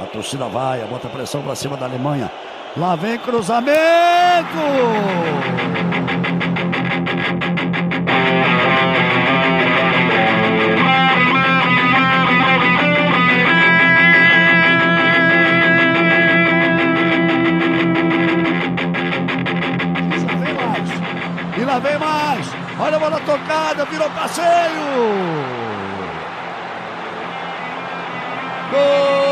A torcida vai, bota pressão pra cima da Alemanha. Lá vem cruzamento! E lá vem mais. Olha a bola tocada, virou passeio. Gol!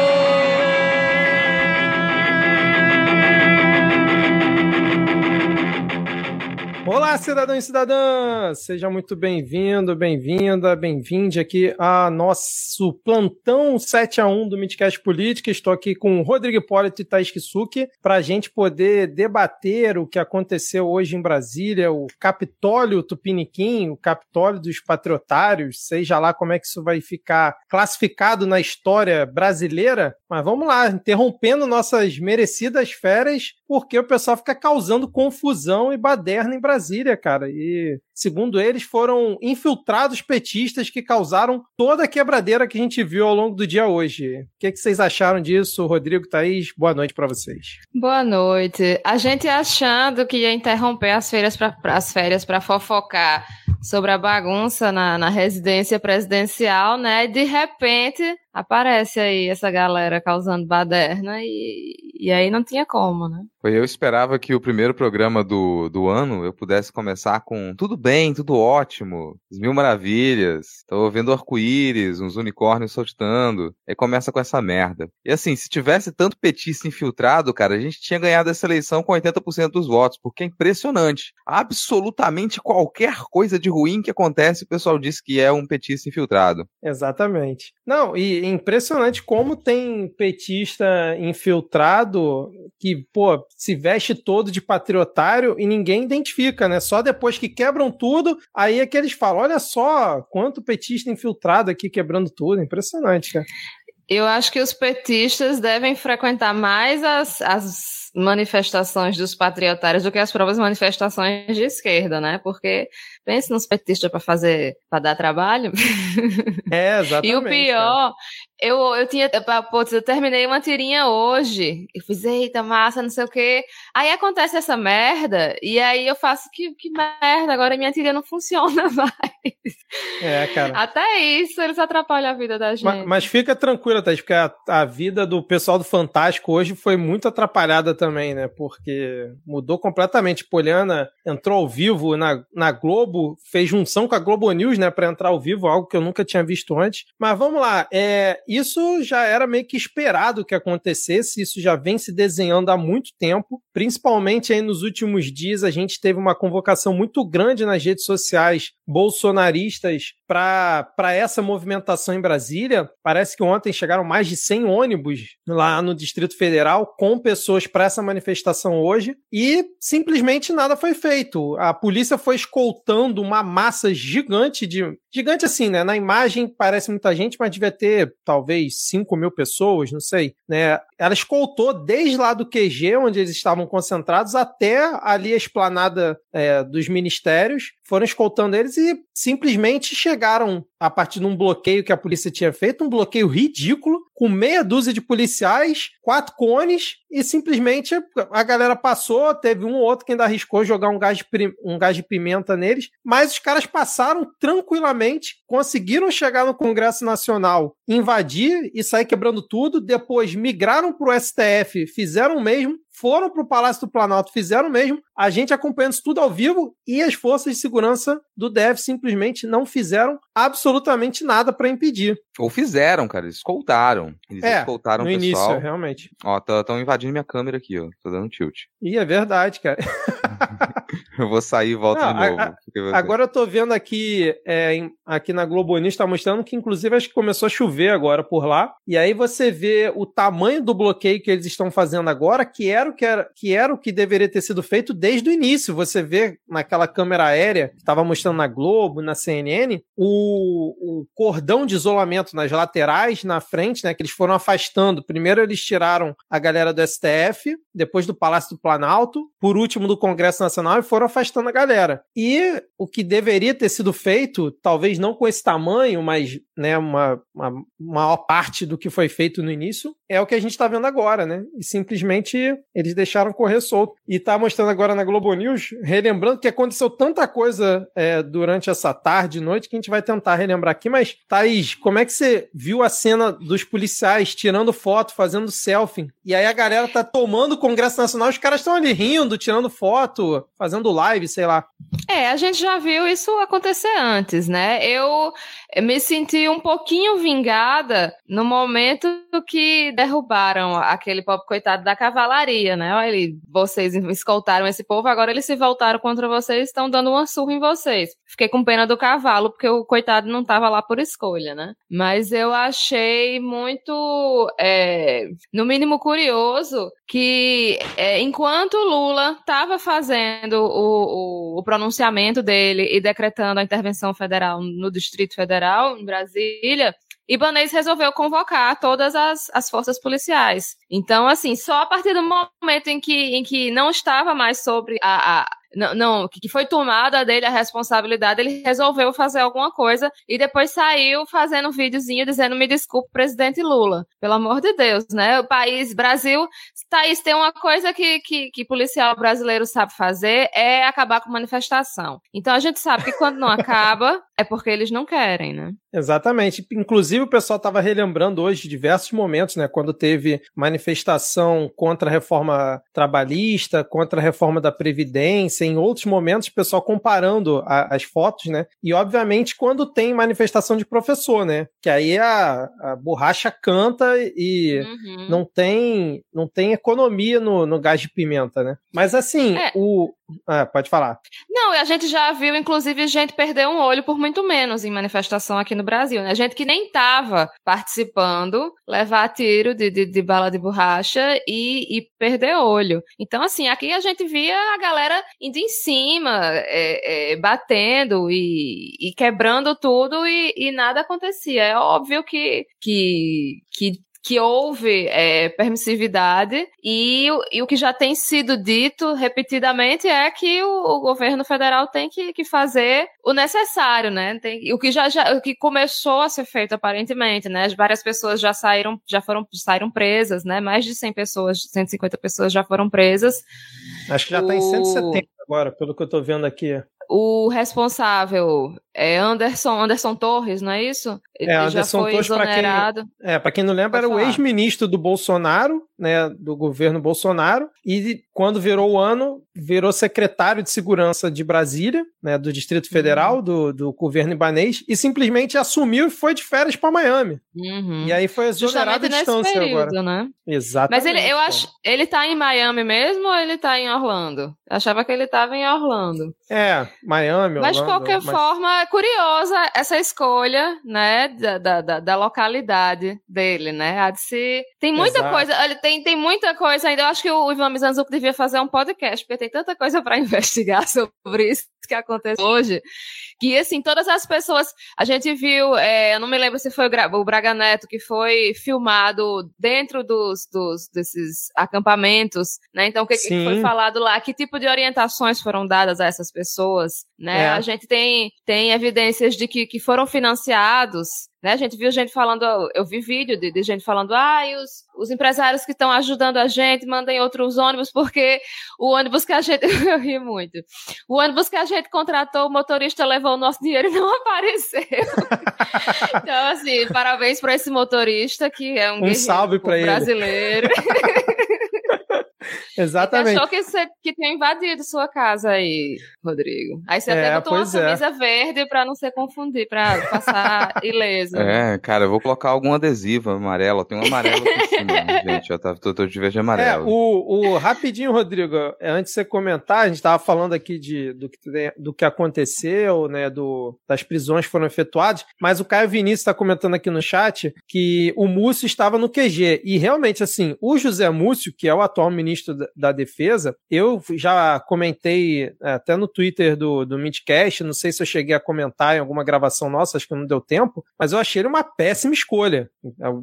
Olá, cidadão e cidadã! Seja muito bem-vindo, bem-vinda, bem-vinde aqui a nosso plantão 7 a 1 do Midcast Política. Estou aqui com o Rodrigo Hipólito e Thaís Kisuki para a gente poder debater o que aconteceu hoje em Brasília, o Capitólio Tupiniquim, o Capitólio dos Patriotários, seja lá como é que isso vai ficar classificado na história brasileira. Mas vamos lá, interrompendo nossas merecidas férias, porque o pessoal fica causando confusão e baderna em Brasília. Brasília, cara. E, segundo eles, foram infiltrados petistas que causaram toda a quebradeira que a gente viu ao longo do dia hoje. O que, que vocês acharam disso, Rodrigo, Thaís? Boa noite para vocês. Boa noite. A gente achando que ia interromper as férias para as férias para fofocar sobre a bagunça na, na residência presidencial, né? De repente aparece aí essa galera causando baderna e, e aí não tinha como, né? Eu esperava que o primeiro programa do, do ano eu pudesse começar com tudo bem, tudo ótimo, mil maravilhas, tô vendo arco-íris, uns unicórnios soltando, aí começa com essa merda. E assim, se tivesse tanto petista infiltrado, cara, a gente tinha ganhado essa eleição com 80% dos votos, porque é impressionante. Absolutamente qualquer coisa de ruim que acontece, o pessoal diz que é um petista infiltrado. Exatamente. Não, e impressionante como tem petista infiltrado que, pô, se veste todo de patriotário e ninguém identifica, né? Só depois que quebram tudo, aí é que eles falam: olha só quanto petista infiltrado aqui quebrando tudo. Impressionante, cara. Eu acho que os petistas devem frequentar mais as, as manifestações dos patriotários do que as próprias manifestações de esquerda, né? Porque pense nos petistas para fazer, para dar trabalho. É, exatamente. e o pior, eu, eu tinha, putz, eu terminei uma tirinha hoje. Eu fiz, eita, massa, não sei o quê. Aí acontece essa merda, e aí eu faço, que, que merda, agora minha tirinha não funciona mais. É, cara. Até isso, eles atrapalham a vida da gente. Mas, mas fica tranquila, Thaís, porque a, a vida do pessoal do Fantástico hoje foi muito atrapalhada também, né? Porque mudou completamente. Poliana entrou ao vivo na, na Globo, fez junção com a Globo News, né, para entrar ao vivo, algo que eu nunca tinha visto antes. Mas vamos lá, é, isso já era meio que esperado que acontecesse, isso já vem se desenhando há muito tempo, principalmente aí nos últimos dias a gente teve uma convocação muito grande nas redes sociais bolsonaristas para essa movimentação em Brasília. Parece que ontem chegaram mais de 100 ônibus lá no Distrito Federal com pessoas para essa manifestação hoje e simplesmente nada foi feito. A polícia foi escoltando uma massa gigante de. Gigante assim, né? Na imagem parece muita gente, mas devia ter talvez 5 mil pessoas, não sei. Né? Ela escoltou desde lá do QG, onde eles estavam concentrados, até ali a esplanada é, dos ministérios. Foram escoltando eles e simplesmente chegaram a partir de um bloqueio que a polícia tinha feito, um bloqueio ridículo, com meia dúzia de policiais, quatro cones, e simplesmente a galera passou, teve um ou outro que ainda arriscou jogar um gás de, um gás de pimenta neles, mas os caras passaram tranquilamente, conseguiram chegar no Congresso Nacional, invadir e sair quebrando tudo, depois migraram para o STF, fizeram o mesmo, foram para o Palácio do Planalto, fizeram o mesmo, a gente acompanhando isso tudo ao vivo e as forças de segurança do DEF simplesmente não fizeram absolutamente nada para impedir. Ou fizeram, cara, eles escoltaram. Eles é, escoltaram o pessoal. início, realmente. Ó, estão invadindo minha câmera aqui, ó. Tô dando tilt. E é verdade, cara. eu vou sair e volto Não, de novo. a, a, agora eu tô vendo aqui, é, em, aqui na Globo News, tá mostrando que inclusive acho que começou a chover agora por lá. E aí você vê o tamanho do bloqueio que eles estão fazendo agora, que era o que, era, que, era o que deveria ter sido feito desde o início. Você vê naquela câmera aérea que estava mostrando na Globo, na CNN, o, o cordão de isolamento nas laterais, na frente, né? Que eles foram afastando. Primeiro eles tiraram a galera do STF, depois do Palácio do Planalto, por último do Congresso Nacional e foram afastando a galera. E o que deveria ter sido feito, talvez não com esse tamanho, mas né, uma, uma maior parte do que foi feito no início, é o que a gente está vendo agora, né? E simplesmente eles deixaram correr solto. E tá mostrando agora na Globo News, relembrando que aconteceu tanta coisa é, durante essa tarde e noite que a gente vai tentar relembrar aqui. Mas, Thaís, como é que você viu a cena dos policiais tirando foto, fazendo selfie? E aí a galera tá tomando o Congresso Nacional, os caras estão ali rindo, tirando foto, fazendo live, sei lá. É, a gente já viu isso acontecer antes, né? Eu me senti um pouquinho vingada no momento que derrubaram aquele pobre coitado da cavalaria, né? Olha, vocês escoltaram esse povo, agora eles se voltaram contra vocês, estão dando uma surra em vocês. Fiquei com pena do cavalo, porque o coitado não estava lá por escolha, né? Mas eu achei muito, é, no mínimo curioso, que é, enquanto Lula estava fazendo o, o, o pronunciamento dele e decretando a intervenção federal no Distrito Federal, em Brasília, Ibanez resolveu convocar todas as, as forças policiais. Então, assim, só a partir do momento em que, em que não estava mais sobre a, a não, não, que foi tomada dele a responsabilidade, ele resolveu fazer alguma coisa e depois saiu fazendo um videozinho dizendo me desculpe, presidente Lula. Pelo amor de Deus, né? O país, Brasil, Thaís, tem uma coisa que, que, que policial brasileiro sabe fazer é acabar com manifestação. Então a gente sabe que quando não acaba, é porque eles não querem, né? Exatamente. Inclusive, o pessoal estava relembrando hoje diversos momentos, né? Quando teve manifestação contra a reforma trabalhista, contra a reforma da Previdência, em outros momentos, o pessoal comparando a, as fotos, né? E, obviamente, quando tem manifestação de professor, né? Que aí a, a borracha canta e uhum. não, tem, não tem economia no, no gás de pimenta, né? Mas, assim, é. o. Ah, pode falar. Não, a gente já viu, inclusive, gente perder um olho por muito menos em manifestação aqui no Brasil, né? Gente que nem estava participando, levar tiro de, de, de, bala de borracha e, e perder olho. Então, assim, aqui a gente via a galera indo em cima, é, é, batendo e, e, quebrando tudo e, e, nada acontecia. É óbvio que, que, que que houve é, permissividade e, e, o que já tem sido dito repetidamente é que o, o governo federal tem que, que, fazer o necessário, né? Tem, o que já, já o que começou a ser feito aparentemente, né? Várias pessoas já saíram, já foram saíram presas, né? Mais de 100 pessoas, 150 pessoas já foram presas. Acho que já está o... em 170 agora, pelo que eu estou vendo aqui o responsável é Anderson, Anderson Torres, não é isso? Ele é, Anderson já foi Torres, exonerado. Pra quem, é, para quem não lembra, Pode era falar. o ex-ministro do Bolsonaro, né, do governo Bolsonaro, e quando virou o ano, virou secretário de segurança de Brasília, né, do Distrito Federal, uhum. do, do governo ibanês, e simplesmente assumiu e foi de férias para Miami. Uhum. E aí foi exonerado à distância período, agora. Né? Exatamente. Mas ele, eu acho, ele tá em Miami mesmo ou ele tá em Orlando? Eu achava que ele tava em Orlando. É, Miami, Mas de qualquer mas... forma, é curiosa essa escolha, né, da, da, da, localidade dele, né? Há de se... Tem muita Exato. coisa, olha, tem, tem muita coisa ainda. Eu acho que o Ivan Mizanzuki devia fazer um podcast, porque tem tanta coisa para investigar sobre isso que acontece hoje, que assim, todas as pessoas, a gente viu, é, eu não me lembro se foi o Braga Neto que foi filmado dentro dos, dos desses acampamentos, né? Então, o que, que, foi falado lá? Que tipo de orientações foram dadas a essas pessoas, né? É. A gente tem, tem evidências de que, que foram financiados né? A gente viu gente falando, eu vi vídeo de, de gente falando, ah, os, os empresários que estão ajudando a gente mandem outros ônibus, porque o ônibus que a gente. eu ri muito. O ônibus que a gente contratou, o motorista levou o nosso dinheiro e não apareceu. então, assim, parabéns para esse motorista, que é um, um salve para ele. brasileiro. Exatamente. Você achou que, você, que tinha invadido sua casa aí, Rodrigo. Aí você é, até botou uma é. camisa é. verde pra não ser confundir, pra passar ileso. É, cara, eu vou colocar algum adesivo amarelo. Tem um amarelo aqui em cima, gente. Já tá todo de verde amarelo. É, o, o, rapidinho, Rodrigo, antes de você comentar, a gente tava falando aqui de, do, que, do que aconteceu, né, do, das prisões que foram efetuadas, mas o Caio Vinícius está comentando aqui no chat que o Múcio estava no QG. E realmente, assim, o José Múcio, que é o atual ministro da, da defesa, eu já comentei é, até no Twitter do, do Midcast, não sei se eu cheguei a comentar em alguma gravação nossa, acho que não deu tempo, mas eu achei ele uma péssima escolha.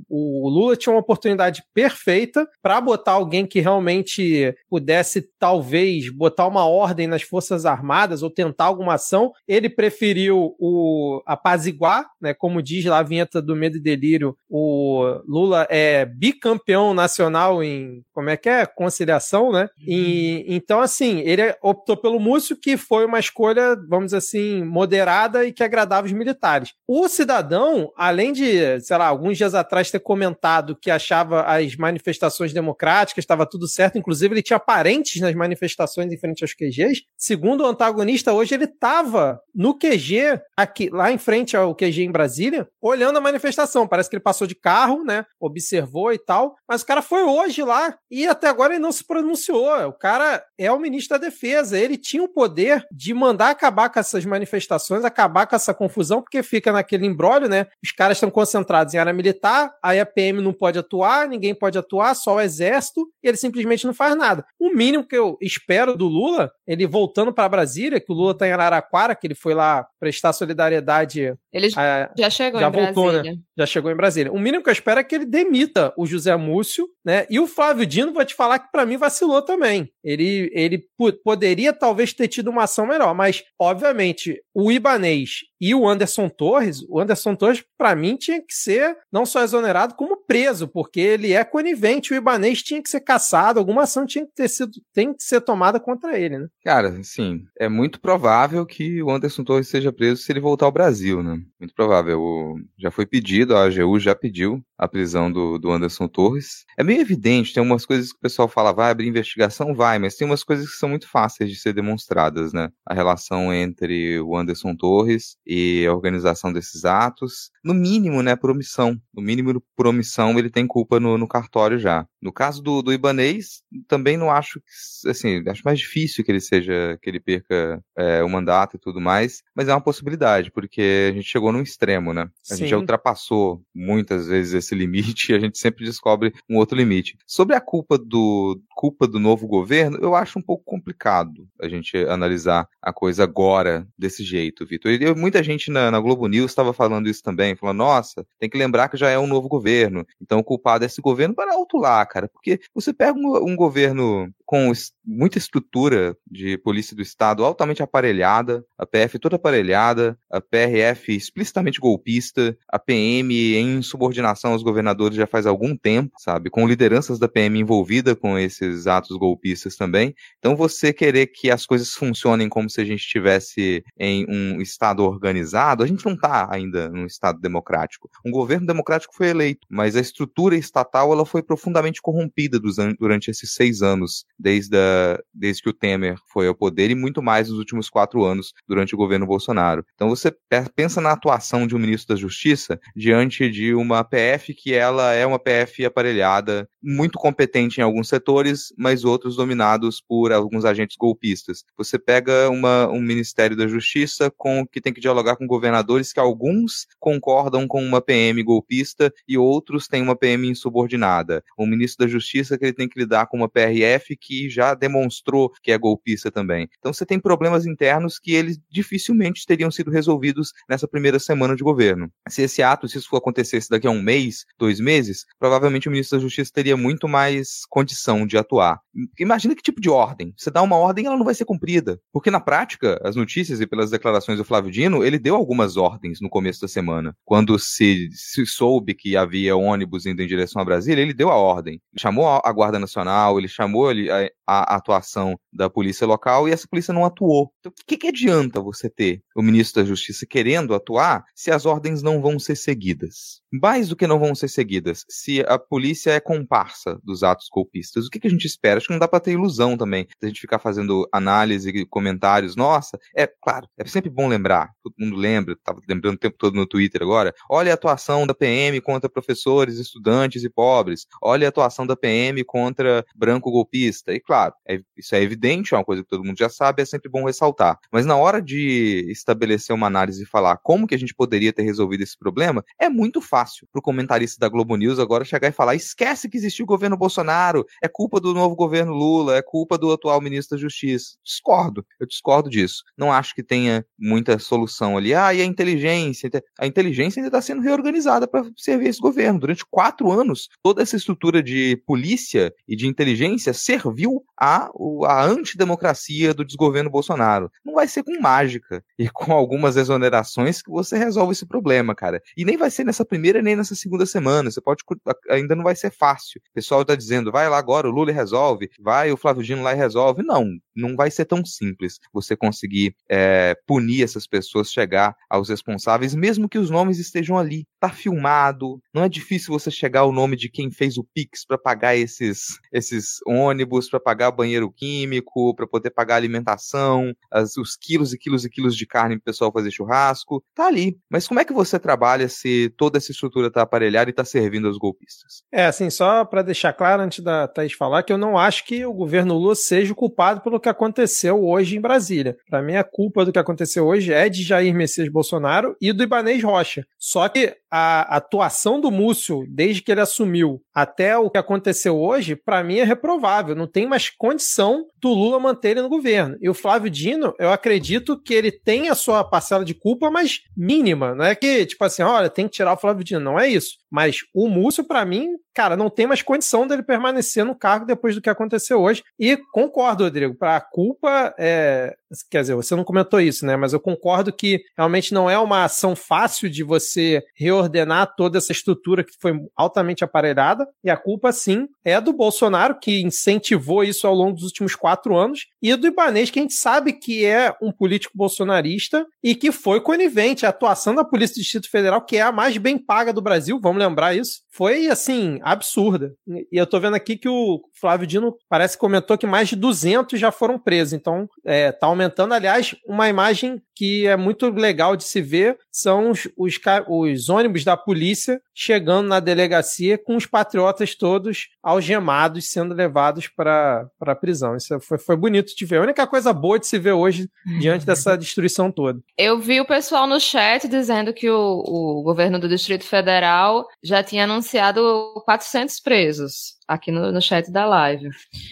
O Lula tinha uma oportunidade perfeita para botar alguém que realmente pudesse, talvez, botar uma ordem nas Forças Armadas ou tentar alguma ação. Ele preferiu o apaziguar, né? Como diz lá a vinheta do Medo e Delírio, o Lula é bicampeão nacional em como é que é? Conciliação, né? E, uhum. então, assim, ele optou pelo Múcio, que foi uma escolha, vamos dizer assim, moderada e que agradava os militares. O cidadão, além de, sei lá, alguns dias atrás ter comentado que achava as manifestações democráticas, estava tudo certo, inclusive ele tinha parentes nas manifestações em frente aos QGs. Segundo o antagonista, hoje ele estava no QG, aqui, lá em frente ao QG em Brasília, olhando a manifestação. Parece que ele passou de carro, né? Observou e tal. Mas o cara foi hoje lá e até agora ele não se pronunciou. O cara é o ministro da Defesa. Ele tinha o poder de mandar acabar com essas manifestações, acabar com essa confusão, porque fica naquele embrólio, né? Os caras estão concentrados em área militar, aí a PM não pode atuar, ninguém pode atuar, só o exército, e ele simplesmente não faz nada. O mínimo que eu espero do Lula, ele voltando para Brasília, que o Lula tá em Araraquara, que ele foi lá prestar solidariedade. Ele a, já chegou já voltou, né? Brasília. Né? Já chegou em Brasília. O mínimo que eu espero é que ele demita o José Múcio, né? E o Flávio Dino, vou te falar que para mim vacilou também. Ele, ele poderia talvez ter tido uma ação melhor, mas, obviamente, o Ibanês e o Anderson Torres, o Anderson Torres, para mim, tinha que ser não só exonerado, como preso, porque ele é conivente. O Ibanês tinha que ser caçado, alguma ação tinha que ter sido, tem que ser tomada contra ele, né? Cara, sim, é muito provável que o Anderson Torres seja preso se ele voltar ao Brasil, né? Muito provável. O, já foi pedido, a AGU já pediu a prisão do, do Anderson Torres. É meio evidente, tem umas coisas que o pessoal fala, vai abrir investigação, vai, mas tem umas coisas que são muito fáceis de ser demonstradas, né? A relação entre o Anderson Torres e a organização desses atos. No mínimo, né, por omissão. No mínimo, por omissão, ele tem culpa no, no cartório já. No caso do, do Ibanês, também não acho que, assim, acho mais difícil que ele seja, que ele perca é, o mandato e tudo mais, mas é uma possibilidade, porque a gente chegou num extremo, né? A Sim. gente já ultrapassou muitas vezes esse limite e a gente sempre descobre um outro limite. Sobre a culpa do, culpa do novo governo, eu acho um pouco complicado a gente analisar a coisa agora desse jeito, Vitor. E muita gente na, na Globo News estava falando isso também, falando, nossa, tem que lembrar que já é um novo governo, então o culpado é esse governo para lá, cara, porque você pega um, um governo com muita estrutura de polícia do Estado altamente aparelhada, a PF toda aparelhada, a PRF explicitamente golpista, a PM em subordinação aos governadores já faz algum tempo, sabe? Com lideranças da PM envolvida com esses atos golpistas também. Então você querer que as coisas funcionem como se a gente estivesse em um Estado organizado, a gente não está ainda num Estado democrático. Um governo democrático foi eleito, mas a estrutura estatal ela foi profundamente corrompida durante esses seis anos desde, a, desde que o Temer foi ao poder e muito mais nos últimos quatro anos durante o governo Bolsonaro. Então você pensa na atuação de um ministro da Justiça diante de uma PF que ela é uma PF aparelhada, muito competente em alguns setores, mas outros dominados por alguns agentes golpistas. Você pega uma, um Ministério da Justiça com que tem que dialogar com governadores que alguns concordam com uma PM golpista e outros têm uma PM insubordinada. Um ministro da Justiça que ele tem que lidar com uma PRF que já demonstrou que é golpista também. Então você tem problemas internos que eles dificilmente teriam sido resolvidos nessa primeira semana de governo. Se esse ato, se isso acontecesse daqui a um mês, dois meses, provavelmente o ministro da Justiça teria muito mais condição de atuar. Imagina que tipo de ordem. Você dá uma ordem, ela não vai ser cumprida. Porque na prática, as notícias e pelas declarações do Flávio Dino, ele deu algumas ordens no começo da semana. Quando se, se soube que havia ônibus indo em direção a Brasília, ele deu a ordem. Chamou a Guarda Nacional, ele chamou ele, a, atuação da polícia local e essa polícia não atuou. Então, o que, que adianta você ter o ministro da Justiça querendo atuar se as ordens não vão ser seguidas? Mais do que não vão ser seguidas, se a polícia é comparsa dos atos golpistas, o que, que a gente espera? Acho que não dá para ter ilusão também, a gente ficar fazendo análise e comentários. Nossa, é claro, é sempre bom lembrar, todo mundo lembra, estava lembrando o tempo todo no Twitter agora. Olha a atuação da PM contra professores, estudantes e pobres. Olha a atuação da PM contra branco golpista. E claro. É, isso é evidente, é uma coisa que todo mundo já sabe, é sempre bom ressaltar. Mas na hora de estabelecer uma análise e falar como que a gente poderia ter resolvido esse problema, é muito fácil para o comentarista da Globo News agora chegar e falar: esquece que existiu o governo Bolsonaro, é culpa do novo governo Lula, é culpa do atual ministro da Justiça. Discordo, eu discordo disso. Não acho que tenha muita solução ali. Ah, e a inteligência? A inteligência ainda está sendo reorganizada para servir esse governo. Durante quatro anos, toda essa estrutura de polícia e de inteligência serviu à, à antidemocracia do desgoverno Bolsonaro. Não vai ser com mágica e com algumas exonerações que você resolve esse problema, cara. E nem vai ser nessa primeira nem nessa segunda semana. Você pode ainda não vai ser fácil. O pessoal está dizendo, vai lá agora, o Lula resolve, vai o Flávio Dino lá e resolve. Não, não vai ser tão simples você conseguir é, punir essas pessoas, chegar aos responsáveis, mesmo que os nomes estejam ali. Tá filmado, não é difícil você chegar ao nome de quem fez o Pix para pagar esses, esses ônibus, para pagar banheiro químico, para poder pagar alimentação, as, os quilos e quilos e quilos de carne para o pessoal fazer churrasco. Tá ali. Mas como é que você trabalha se toda essa estrutura tá aparelhada e tá servindo aos golpistas? É, assim, só para deixar claro antes da Thaís falar que eu não acho que o governo Lula seja o culpado pelo que aconteceu hoje em Brasília. Para mim, a culpa do que aconteceu hoje é de Jair Messias Bolsonaro e do Ibanez Rocha. Só que a atuação do Múcio, desde que ele assumiu até o que aconteceu hoje, para mim é reprovável. Não tem mais condição do Lula manter ele no governo. E o Flávio Dino, eu acredito que ele tem a sua parcela de culpa, mas mínima. Não é que, tipo assim, olha, tem que tirar o Flávio Dino. Não é isso. Mas o Múcio, para mim, cara, não tem mais condição dele permanecer no cargo depois do que aconteceu hoje. E concordo, Rodrigo, para a culpa é. Quer dizer, você não comentou isso, né? Mas eu concordo que realmente não é uma ação fácil de você reordenar toda essa estrutura que foi altamente aparelhada. E a culpa, sim, é do Bolsonaro, que incentivou isso ao longo dos últimos quatro anos, e do Ibanês, que a gente sabe que é um político bolsonarista e que foi conivente. A atuação da Polícia do Distrito Federal, que é a mais bem paga do Brasil, vamos lembrar isso, foi, assim, absurda. E eu tô vendo aqui que o Flávio Dino parece que comentou que mais de 200 já foram presos. Então, é, tá aumentando. Aliás, uma imagem que é muito legal de se ver são os, os, os ônibus da polícia chegando na delegacia com os patriotas todos algemados sendo levados para a prisão. Isso foi, foi bonito de ver. A única coisa boa de se ver hoje diante dessa destruição toda. Eu vi o pessoal no chat dizendo que o, o governo do Distrito Federal já tinha anunciado 400 presos aqui no, no chat da live.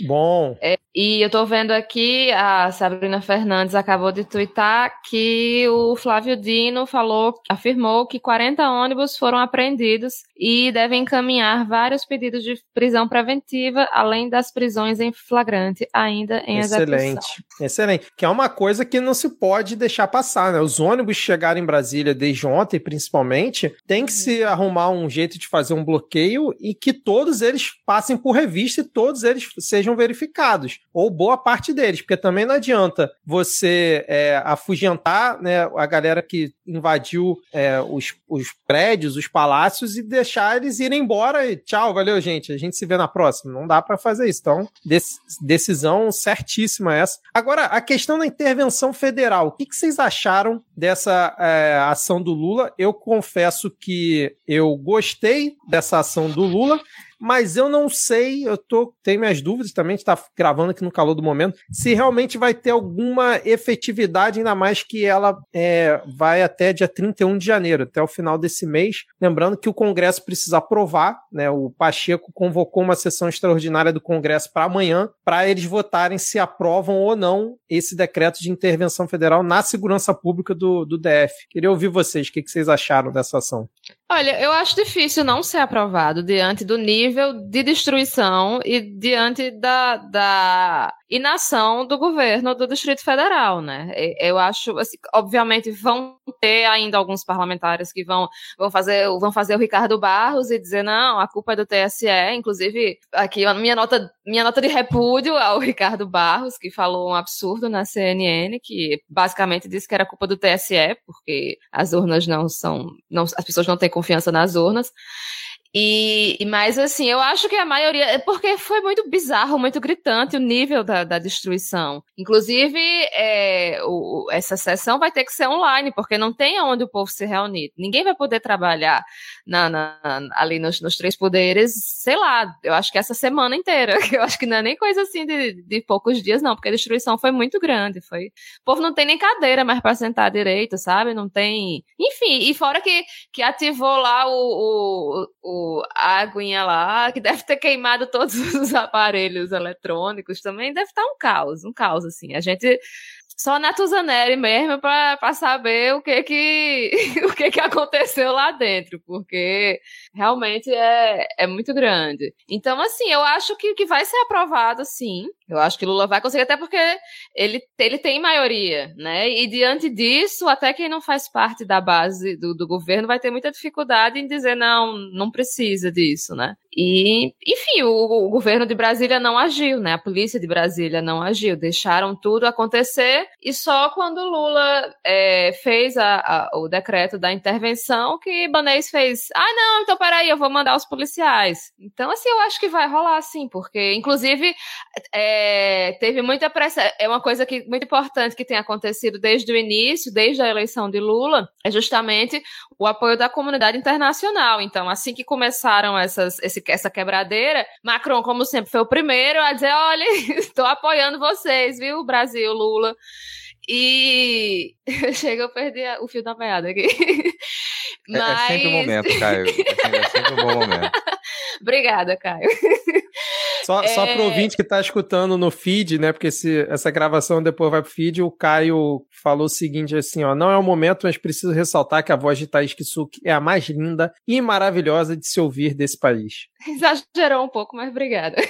Bom. É, e eu tô vendo aqui, a Sabrina Fernandes acabou de twittar que o Flávio Dino falou, afirmou que 40 ônibus foram apreendidos e devem encaminhar vários pedidos de prisão preventiva, além das prisões em flagrante ainda em excelente, execução. Excelente. Que é uma coisa que não se pode deixar passar, né? Os ônibus chegarem em Brasília desde ontem, principalmente, tem que se arrumar um jeito de fazer um bloqueio e que todos eles passem por revista e todos eles sejam verificados, ou boa parte deles, porque também não adianta você é, afugentar né, a galera que invadiu é, os, os prédios, os palácios e deixar eles irem embora e tchau, valeu, gente, a gente se vê na próxima. Não dá para fazer isso. Então, decisão certíssima essa. Agora, a questão da intervenção federal, o que, que vocês acharam dessa é, ação do Lula? Eu confesso que eu gostei dessa ação do Lula mas eu não sei, eu tô, tenho minhas dúvidas também, está gravando aqui no calor do momento, se realmente vai ter alguma efetividade, ainda mais que ela é, vai até dia 31 de janeiro, até o final desse mês. Lembrando que o Congresso precisa aprovar, né? O Pacheco convocou uma sessão extraordinária do Congresso para amanhã, para eles votarem se aprovam ou não esse decreto de intervenção federal na segurança pública do, do DF. Queria ouvir vocês, o que, que vocês acharam dessa ação? Olha, eu acho difícil não ser aprovado diante do nível de destruição e diante da, da inação do governo do Distrito Federal, né? Eu acho, assim, obviamente, vão ter ainda alguns parlamentares que vão, vão, fazer, vão fazer o Ricardo Barros e dizer, não, a culpa é do TSE. Inclusive, aqui, minha nota, minha nota de repúdio ao Ricardo Barros, que falou um absurdo na CNN, que basicamente disse que era culpa do TSE, porque as urnas não são, não, as pessoas não têm confiança nas urnas. E, mas assim, eu acho que a maioria. É porque foi muito bizarro, muito gritante o nível da, da destruição. Inclusive, é, o, essa sessão vai ter que ser online, porque não tem onde o povo se reunir. Ninguém vai poder trabalhar na, na, ali nos, nos, três poderes, sei lá, eu acho que essa semana inteira. Eu acho que não é nem coisa assim de, de poucos dias, não, porque a destruição foi muito grande. Foi... O povo não tem nem cadeira mais para sentar direito, sabe? Não tem. Enfim, e fora que, que ativou lá o, o, o, a aguinha lá, que deve ter queimado todos os aparelhos eletrônicos também, deve estar um caos, um caos, assim. A gente só na Tuzaneri mesmo para saber o que que o que que aconteceu lá dentro, porque realmente é, é muito grande. Então, assim, eu acho que, que vai ser aprovado, sim. Eu acho que Lula vai conseguir, até porque ele, ele tem maioria, né? E diante disso, até quem não faz parte da base do, do governo vai ter muita dificuldade em dizer, não, não precisa disso, né? E, enfim, o, o governo de Brasília não agiu, né? A polícia de Brasília não agiu, deixaram tudo acontecer e só quando Lula é, fez a, a, o decreto da intervenção que Ibanez fez, ah, não, então peraí, eu vou mandar os policiais. Então, assim, eu acho que vai rolar, sim, porque, inclusive, é, teve muita pressa, é uma coisa que, muito importante que tem acontecido desde o início, desde a eleição de Lula, é justamente o apoio da comunidade internacional. Então, assim que começaram essas, esse, essa quebradeira, Macron, como sempre, foi o primeiro a dizer, olha, estou apoiando vocês, viu, Brasil, Lula. E chega, eu perdi o fio da meada aqui. Mas... É, é sempre um momento, Caio. É sempre, é sempre um bom momento. Obrigada, Caio. Só, é... só pro ouvinte que tá escutando no feed, né? Porque se essa gravação depois vai pro feed, o Caio falou o seguinte assim, ó, não é o momento, mas preciso ressaltar que a voz de Thaís Kisuki é a mais linda e maravilhosa de se ouvir desse país. Exagerou um pouco, mas obrigada.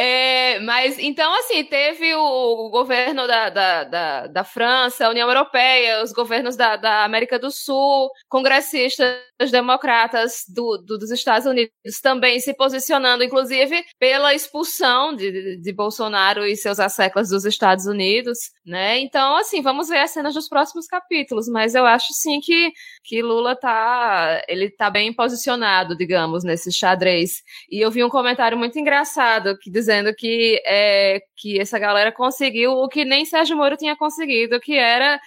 É, mas então, assim, teve o, governo da, da, da, da, França, a União Europeia, os governos da, da América do Sul, congressistas democratas do, do, dos Estados Unidos também se posicionando, inclusive, pela expulsão de, de, de Bolsonaro e seus asseclas dos Estados Unidos, né? Então, assim, vamos ver as cenas dos próximos capítulos, mas eu acho sim que, que Lula tá, ele tá bem posicionado, digamos, nesse xadrez. E eu vi um comentário muito engraçado que dizendo que, é, que essa galera conseguiu o que nem Sérgio Moro tinha conseguido, que era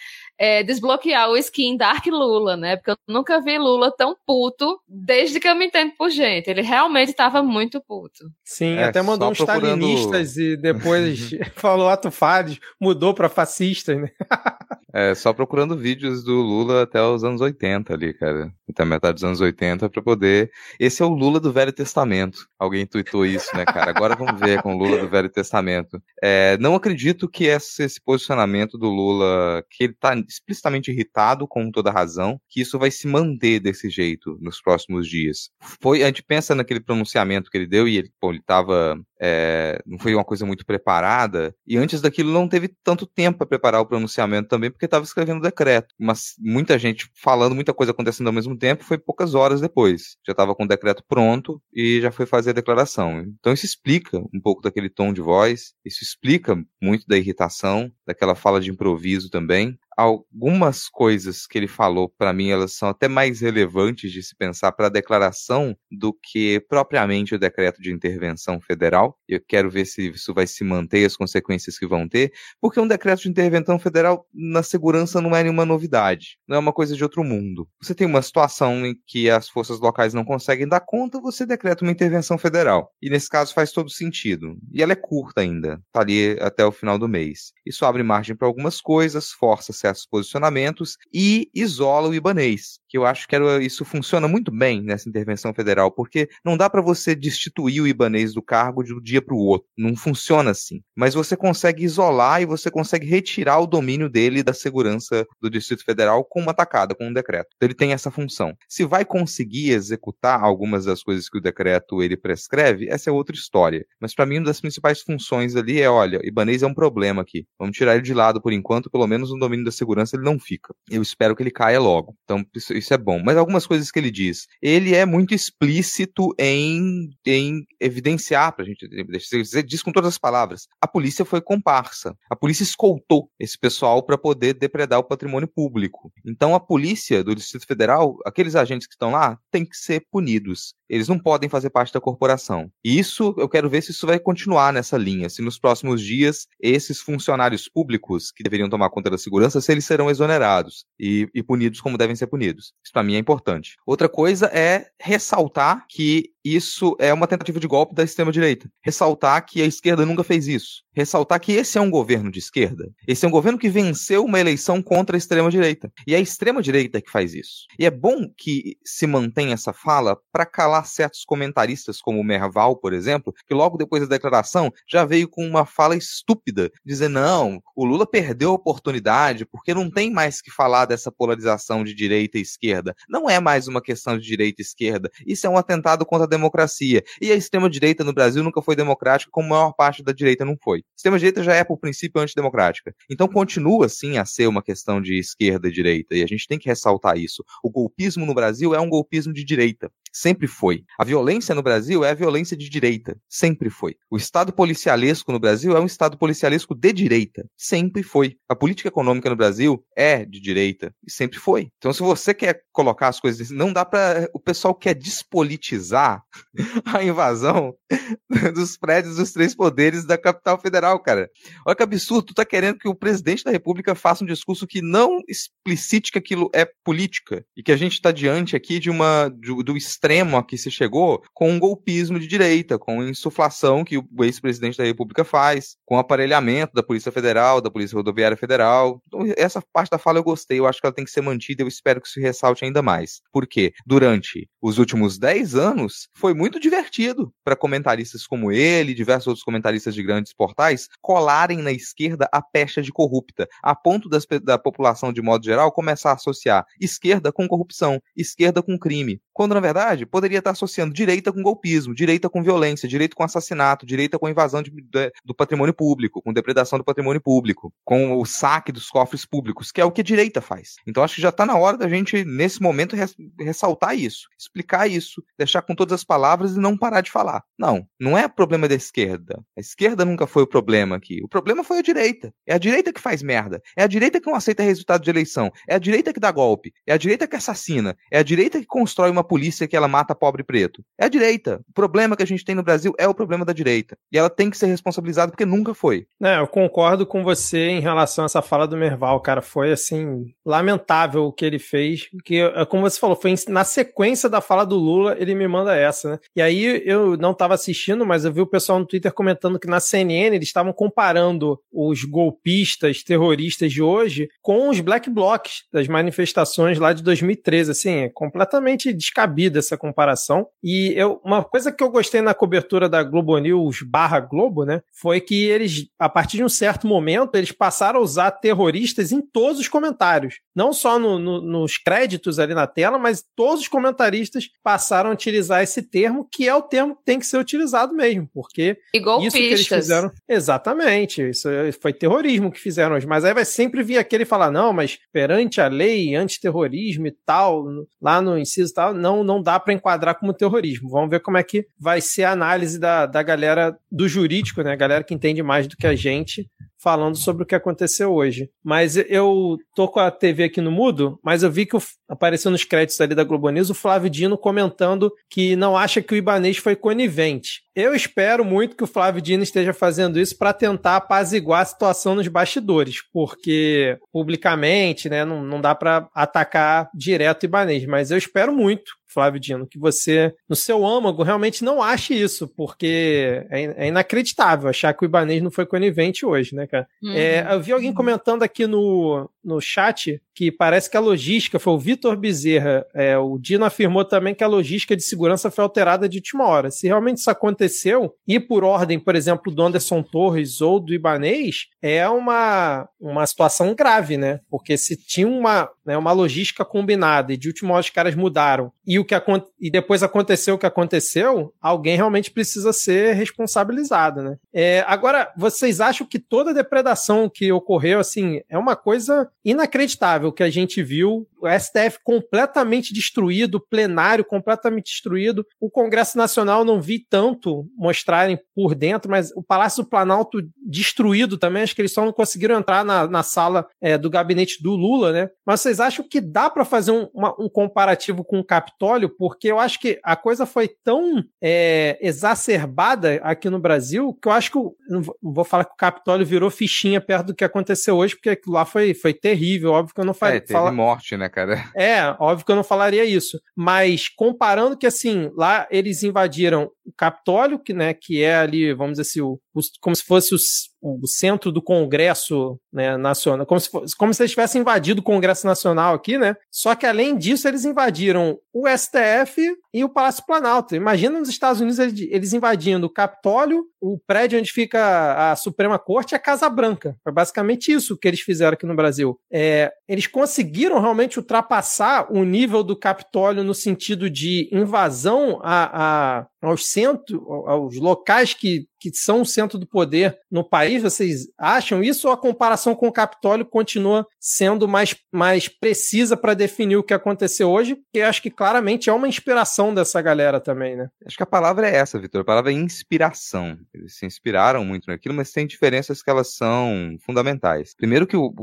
é, desbloquear o skin Dark Lula, né? Porque eu nunca vi Lula tão puto desde que eu me entendo por gente. Ele realmente estava muito puto. Sim, é, até mandou uns procurando... stalinistas e depois falou ato fades, mudou para fascistas, né? é, só procurando vídeos do Lula até os anos 80 ali, cara. Até metade dos anos 80 para poder. Esse é o Lula do Velho Testamento. Alguém tweetou isso, né, cara? Agora vamos ver com o Lula do Velho Testamento. É, não acredito que esse, esse posicionamento do Lula, que ele tá explicitamente irritado, com toda razão, que isso vai se manter desse jeito nos próximos dias. Foi, a gente pensa naquele pronunciamento que ele deu e ele, pô, ele tava é, não foi uma coisa muito preparada, e antes daquilo não teve tanto tempo para preparar o pronunciamento também, porque estava escrevendo o decreto. Mas muita gente falando, muita coisa acontecendo ao mesmo tempo, foi poucas horas depois. Já estava com o decreto pronto e já foi fazer a declaração. Então isso explica um pouco daquele tom de voz, isso explica muito da irritação, daquela fala de improviso também algumas coisas que ele falou, para mim, elas são até mais relevantes de se pensar para a declaração do que propriamente o decreto de intervenção federal. Eu quero ver se isso vai se manter, as consequências que vão ter, porque um decreto de intervenção federal na segurança não é nenhuma novidade, não é uma coisa de outro mundo. Você tem uma situação em que as forças locais não conseguem dar conta, você decreta uma intervenção federal. E nesse caso faz todo sentido. E ela é curta ainda, tá ali até o final do mês. Isso abre margem para algumas coisas, força certos posicionamentos e isola o ibanês, que eu acho que era, isso funciona muito bem nessa intervenção federal, porque não dá para você destituir o ibanês do cargo de um dia para o outro, não funciona assim. Mas você consegue isolar e você consegue retirar o domínio dele da segurança do Distrito Federal com uma tacada, com um decreto. Então ele tem essa função. Se vai conseguir executar algumas das coisas que o decreto ele prescreve, essa é outra história. Mas para mim uma das principais funções ali é, olha, ibanês é um problema aqui. Vamos tirar ele de lado por enquanto, pelo menos no domínio da da segurança ele não fica. Eu espero que ele caia logo. Então, isso, isso é bom. Mas algumas coisas que ele diz. Ele é muito explícito em, em evidenciar, pra gente dizer, diz com todas as palavras. A polícia foi comparsa. A polícia escoltou esse pessoal para poder depredar o patrimônio público. Então, a polícia do Distrito Federal, aqueles agentes que estão lá, têm que ser punidos. Eles não podem fazer parte da corporação. E isso, eu quero ver se isso vai continuar nessa linha. Se nos próximos dias, esses funcionários públicos que deveriam tomar conta da segurança, se eles serão exonerados e, e punidos como devem ser punidos. Isso para mim é importante. Outra coisa é ressaltar que isso é uma tentativa de golpe da extrema-direita. Ressaltar que a esquerda nunca fez isso. Ressaltar que esse é um governo de esquerda. Esse é um governo que venceu uma eleição contra a extrema-direita. E é a extrema-direita que faz isso. E é bom que se mantenha essa fala para calar certos comentaristas, como o Merval, por exemplo, que logo depois da declaração já veio com uma fala estúpida, dizer: não, o Lula perdeu a oportunidade porque não tem mais que falar dessa polarização de direita e esquerda. Não é mais uma questão de direita e esquerda. Isso é um atentado contra democracia. E a extrema-direita no Brasil nunca foi democrática, como a maior parte da direita não foi. A extrema-direita já é, por princípio, antidemocrática. Então continua, sim, a ser uma questão de esquerda e direita, e a gente tem que ressaltar isso. O golpismo no Brasil é um golpismo de direita. Sempre foi. A violência no Brasil é a violência de direita. Sempre foi. O Estado policialesco no Brasil é um Estado policialesco de direita. Sempre foi. A política econômica no Brasil é de direita. E sempre foi. Então, se você quer colocar as coisas. Não dá para. O pessoal quer despolitizar a invasão dos prédios dos três poderes da capital federal, cara. Olha que absurdo. Tu tá querendo que o presidente da República faça um discurso que não explicite que aquilo é política. E que a gente está diante aqui de uma. do, do extremo a que se chegou com um golpismo de direita, com insuflação que o ex-presidente da República faz, com aparelhamento da Polícia Federal, da Polícia Rodoviária Federal. Então, essa parte da fala eu gostei, eu acho que ela tem que ser mantida, eu espero que se ressalte ainda mais. Porque durante os últimos 10 anos foi muito divertido para comentaristas como ele, diversos outros comentaristas de grandes portais, colarem na esquerda a pecha de corrupta, a ponto das, da população, de modo geral, começar a associar esquerda com corrupção, esquerda com crime. Quando, na verdade, verdade, poderia estar associando direita com golpismo, direita com violência, direita com assassinato, direita com invasão de, de, do patrimônio público, com depredação do patrimônio público, com o saque dos cofres públicos, que é o que a direita faz. Então acho que já está na hora da gente, nesse momento, res, ressaltar isso, explicar isso, deixar com todas as palavras e não parar de falar. Não, não é problema da esquerda. A esquerda nunca foi o problema aqui. O problema foi a direita. É a direita que faz merda. É a direita que não aceita resultado de eleição. É a direita que dá golpe. É a direita que assassina. É a direita que constrói uma polícia que ela mata pobre preto? É a direita. O problema que a gente tem no Brasil é o problema da direita. E ela tem que ser responsabilizada porque nunca foi. É, eu concordo com você em relação a essa fala do Merval, cara. Foi, assim, lamentável o que ele fez. Que, é como você falou, foi na sequência da fala do Lula, ele me manda essa, né? E aí eu não estava assistindo, mas eu vi o pessoal no Twitter comentando que na CNN eles estavam comparando os golpistas, terroristas de hoje com os black blocs das manifestações lá de 2013. Assim, é completamente descabida essa comparação comparação. E eu, uma coisa que eu gostei na cobertura da Globo News barra Globo, né, foi que eles, a partir de um certo momento, eles passaram a usar terroristas em todos os comentários. Não só no, no, nos créditos ali na tela, mas todos os comentaristas passaram a utilizar esse termo, que é o termo que tem que ser utilizado mesmo, porque isso que eles fizeram. Exatamente, isso foi terrorismo que fizeram hoje. Mas aí vai sempre vir aquele falar, não, mas perante a lei antiterrorismo e tal, lá no inciso tal, não, não dá para enquadrar como terrorismo. Vamos ver como é que vai ser a análise da, da galera do jurídico, né? A galera que entende mais do que a gente falando sobre o que aconteceu hoje. Mas eu tô com a TV aqui no mudo, mas eu vi que apareceu nos créditos ali da Globo News o Flávio Dino comentando que não acha que o Ibanês foi conivente. Eu espero muito que o Flávio Dino esteja fazendo isso para tentar apaziguar a situação nos bastidores, porque publicamente, né, não, não dá para atacar direto o Ibanês, mas eu espero muito Flávio Dino, que você, no seu âmago, realmente não ache isso, porque é, é inacreditável achar que o Ibanês não foi conivente hoje, né, cara? Uhum. É, eu vi alguém comentando aqui no, no chat que parece que a logística foi o Vitor Bezerra. É, o Dino afirmou também que a logística de segurança foi alterada de última hora. Se realmente isso aconteceu, e por ordem, por exemplo, do Anderson Torres ou do Ibanês, é uma, uma situação grave, né? Porque se tinha uma, né, uma logística combinada e de última hora os caras mudaram e, o que, e depois aconteceu o que aconteceu, alguém realmente precisa ser responsabilizado, né? É, agora, vocês acham que toda depredação que ocorreu, assim, é uma coisa inacreditável que a gente viu o STF completamente destruído, plenário completamente destruído. O Congresso Nacional não vi tanto mostrarem por dentro, mas o Palácio do Planalto destruído também. Acho que eles só não conseguiram entrar na, na sala é, do gabinete do Lula, né? Mas vocês acham que dá para fazer um, uma, um, comparativo com o Capitólio? Porque eu acho que a coisa foi tão é, exacerbada aqui no Brasil que eu acho que. Não vou falar que o Capitólio virou fichinha perto do que aconteceu hoje, porque aquilo lá foi, foi terrível. Óbvio que eu não falei. É, teve fala... morte, né? cara? É, óbvio que eu não falaria isso. Mas comparando que, assim, lá eles invadiram o Capitólio, que, né, que é ali, vamos dizer assim, o, como se fosse o, centro do Congresso né, Nacional, como se, fosse, como se eles tivessem invadido o Congresso Nacional aqui, né? Só que além disso, eles invadiram o STF e o Palácio Planalto. Imagina nos Estados Unidos eles, eles invadindo o Capitólio, o prédio onde fica a Suprema Corte e a Casa Branca. Foi basicamente isso que eles fizeram aqui no Brasil. É, eles conseguiram realmente ultrapassar o nível do Capitólio no sentido de invasão a, a aos centros, aos locais que, que são o centro do poder no país, vocês acham isso ou a comparação com o Capitólio continua sendo mais, mais precisa para definir o que aconteceu hoje? Que acho que claramente é uma inspiração dessa galera também, né? Acho que a palavra é essa, Vitor. A palavra é inspiração. Eles se inspiraram muito naquilo, mas tem diferenças que elas são fundamentais. Primeiro que o,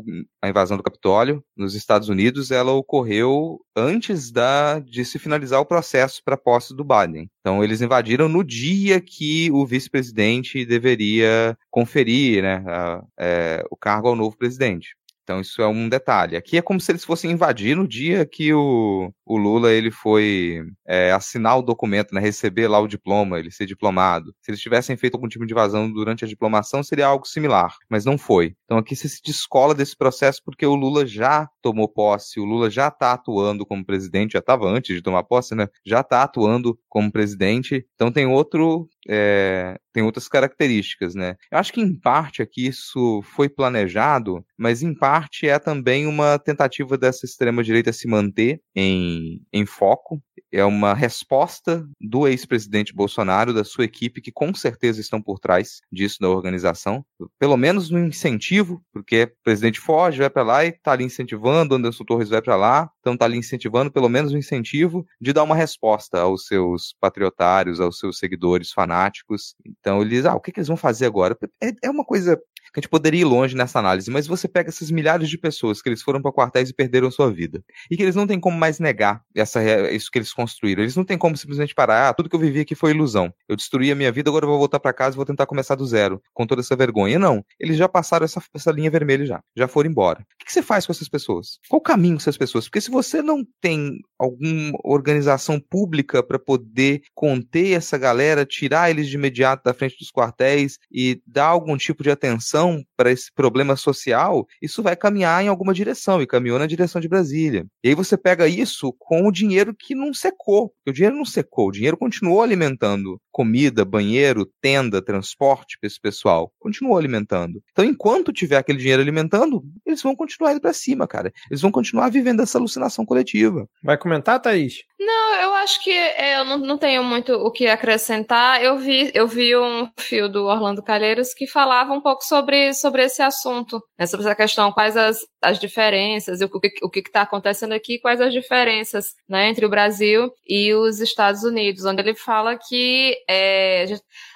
a invasão do Capitólio nos Estados Unidos, ela ocorreu antes da, de se finalizar o processo para posse do Biden. Então, eles invadiram no dia que o vice-presidente deveria conferir né, a, é, o cargo ao novo presidente. Então isso é um detalhe. Aqui é como se eles fossem invadir no dia que o, o Lula ele foi é, assinar o documento, né, receber lá o diploma, ele ser diplomado. Se eles tivessem feito algum tipo de invasão durante a diplomação, seria algo similar, mas não foi. Então aqui se descola desse processo porque o Lula já tomou posse, o Lula já está atuando como presidente, já estava antes de tomar posse, né? Já está atuando como presidente. Então tem outro é, tem outras características, né? Eu acho que em parte aqui isso foi planejado, mas em parte é também uma tentativa dessa extrema-direita se manter em, em foco. É uma resposta do ex-presidente Bolsonaro, da sua equipe, que com certeza estão por trás disso da organização. Pelo menos no incentivo, porque o presidente foge, vai para lá e está ali incentivando, Anderson Torres vai para lá, então está ali incentivando, pelo menos o incentivo de dar uma resposta aos seus patriotários, aos seus seguidores fanáticos. Então eles, ah, o que, que eles vão fazer agora? É, é uma coisa que a gente poderia ir longe nessa análise, mas você pega essas milhares de pessoas que eles foram para quartéis e perderam sua vida, e que eles não têm como mais negar essa, isso que eles construíram. Eles não têm como simplesmente parar, ah, tudo que eu vivi aqui foi ilusão. Eu destruí a minha vida, agora eu vou voltar para casa e vou tentar começar do zero, com toda essa vergonha. Não, eles já passaram essa, essa linha vermelha já, já foram embora. O que você faz com essas pessoas? Qual o caminho com essas pessoas? Porque se você não tem alguma organização pública para poder conter essa galera, tirar eles de imediato da frente dos quartéis e dar algum tipo de atenção solução para esse problema social, isso vai caminhar em alguma direção, e caminhou na direção de Brasília. E aí você pega isso com o dinheiro que não secou. O dinheiro não secou, o dinheiro continuou alimentando comida, banheiro, tenda, transporte para esse pessoal. Continuou alimentando. Então, enquanto tiver aquele dinheiro alimentando, eles vão continuar indo para cima, cara. Eles vão continuar vivendo essa alucinação coletiva. Vai comentar, Thaís? Não, eu acho que é, eu não, não tenho muito o que acrescentar. Eu vi, eu vi um fio do Orlando Calheiros que falava um pouco sobre, sobre esse assunto, né, sobre essa questão, quais as, as diferenças, o que o que está acontecendo aqui, quais as diferenças né, entre o Brasil e os Estados Unidos, onde ele fala que é,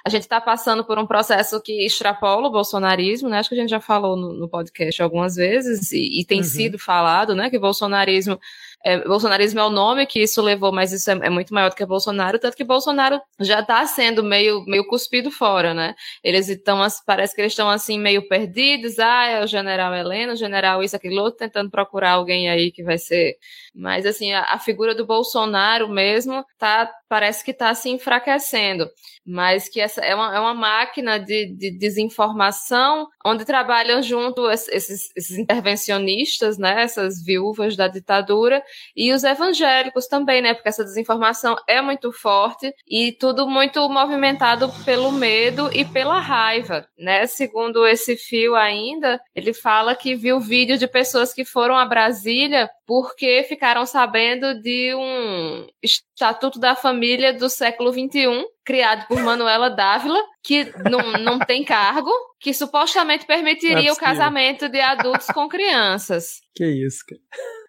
a gente está passando por um processo que extrapola o bolsonarismo, né? Acho que a gente já falou no, no podcast algumas vezes e, e tem uhum. sido falado, né? Que o bolsonarismo é, bolsonarismo é o nome que isso levou, mas isso é, é muito maior do que Bolsonaro, tanto que Bolsonaro já está sendo meio, meio cuspido fora, né? Eles estão, parece que eles estão assim meio perdidos, ah, é o general Helena, o general isso, aquilo tentando procurar alguém aí que vai ser. Mas assim, a, a figura do Bolsonaro mesmo tá, parece que está se enfraquecendo mas que essa é uma, é uma máquina de, de desinformação onde trabalham junto esses, esses, intervencionistas, né, essas viúvas da ditadura e os evangélicos também, né, porque essa desinformação é muito forte e tudo muito movimentado pelo medo e pela raiva, né? Segundo esse fio ainda, ele fala que viu vídeo de pessoas que foram a Brasília porque ficaram sabendo de um estatuto da família do século XXI criado por Manuela Dávila, que não, não tem cargo, que supostamente permitiria é o casamento de adultos com crianças. Que isso, cara.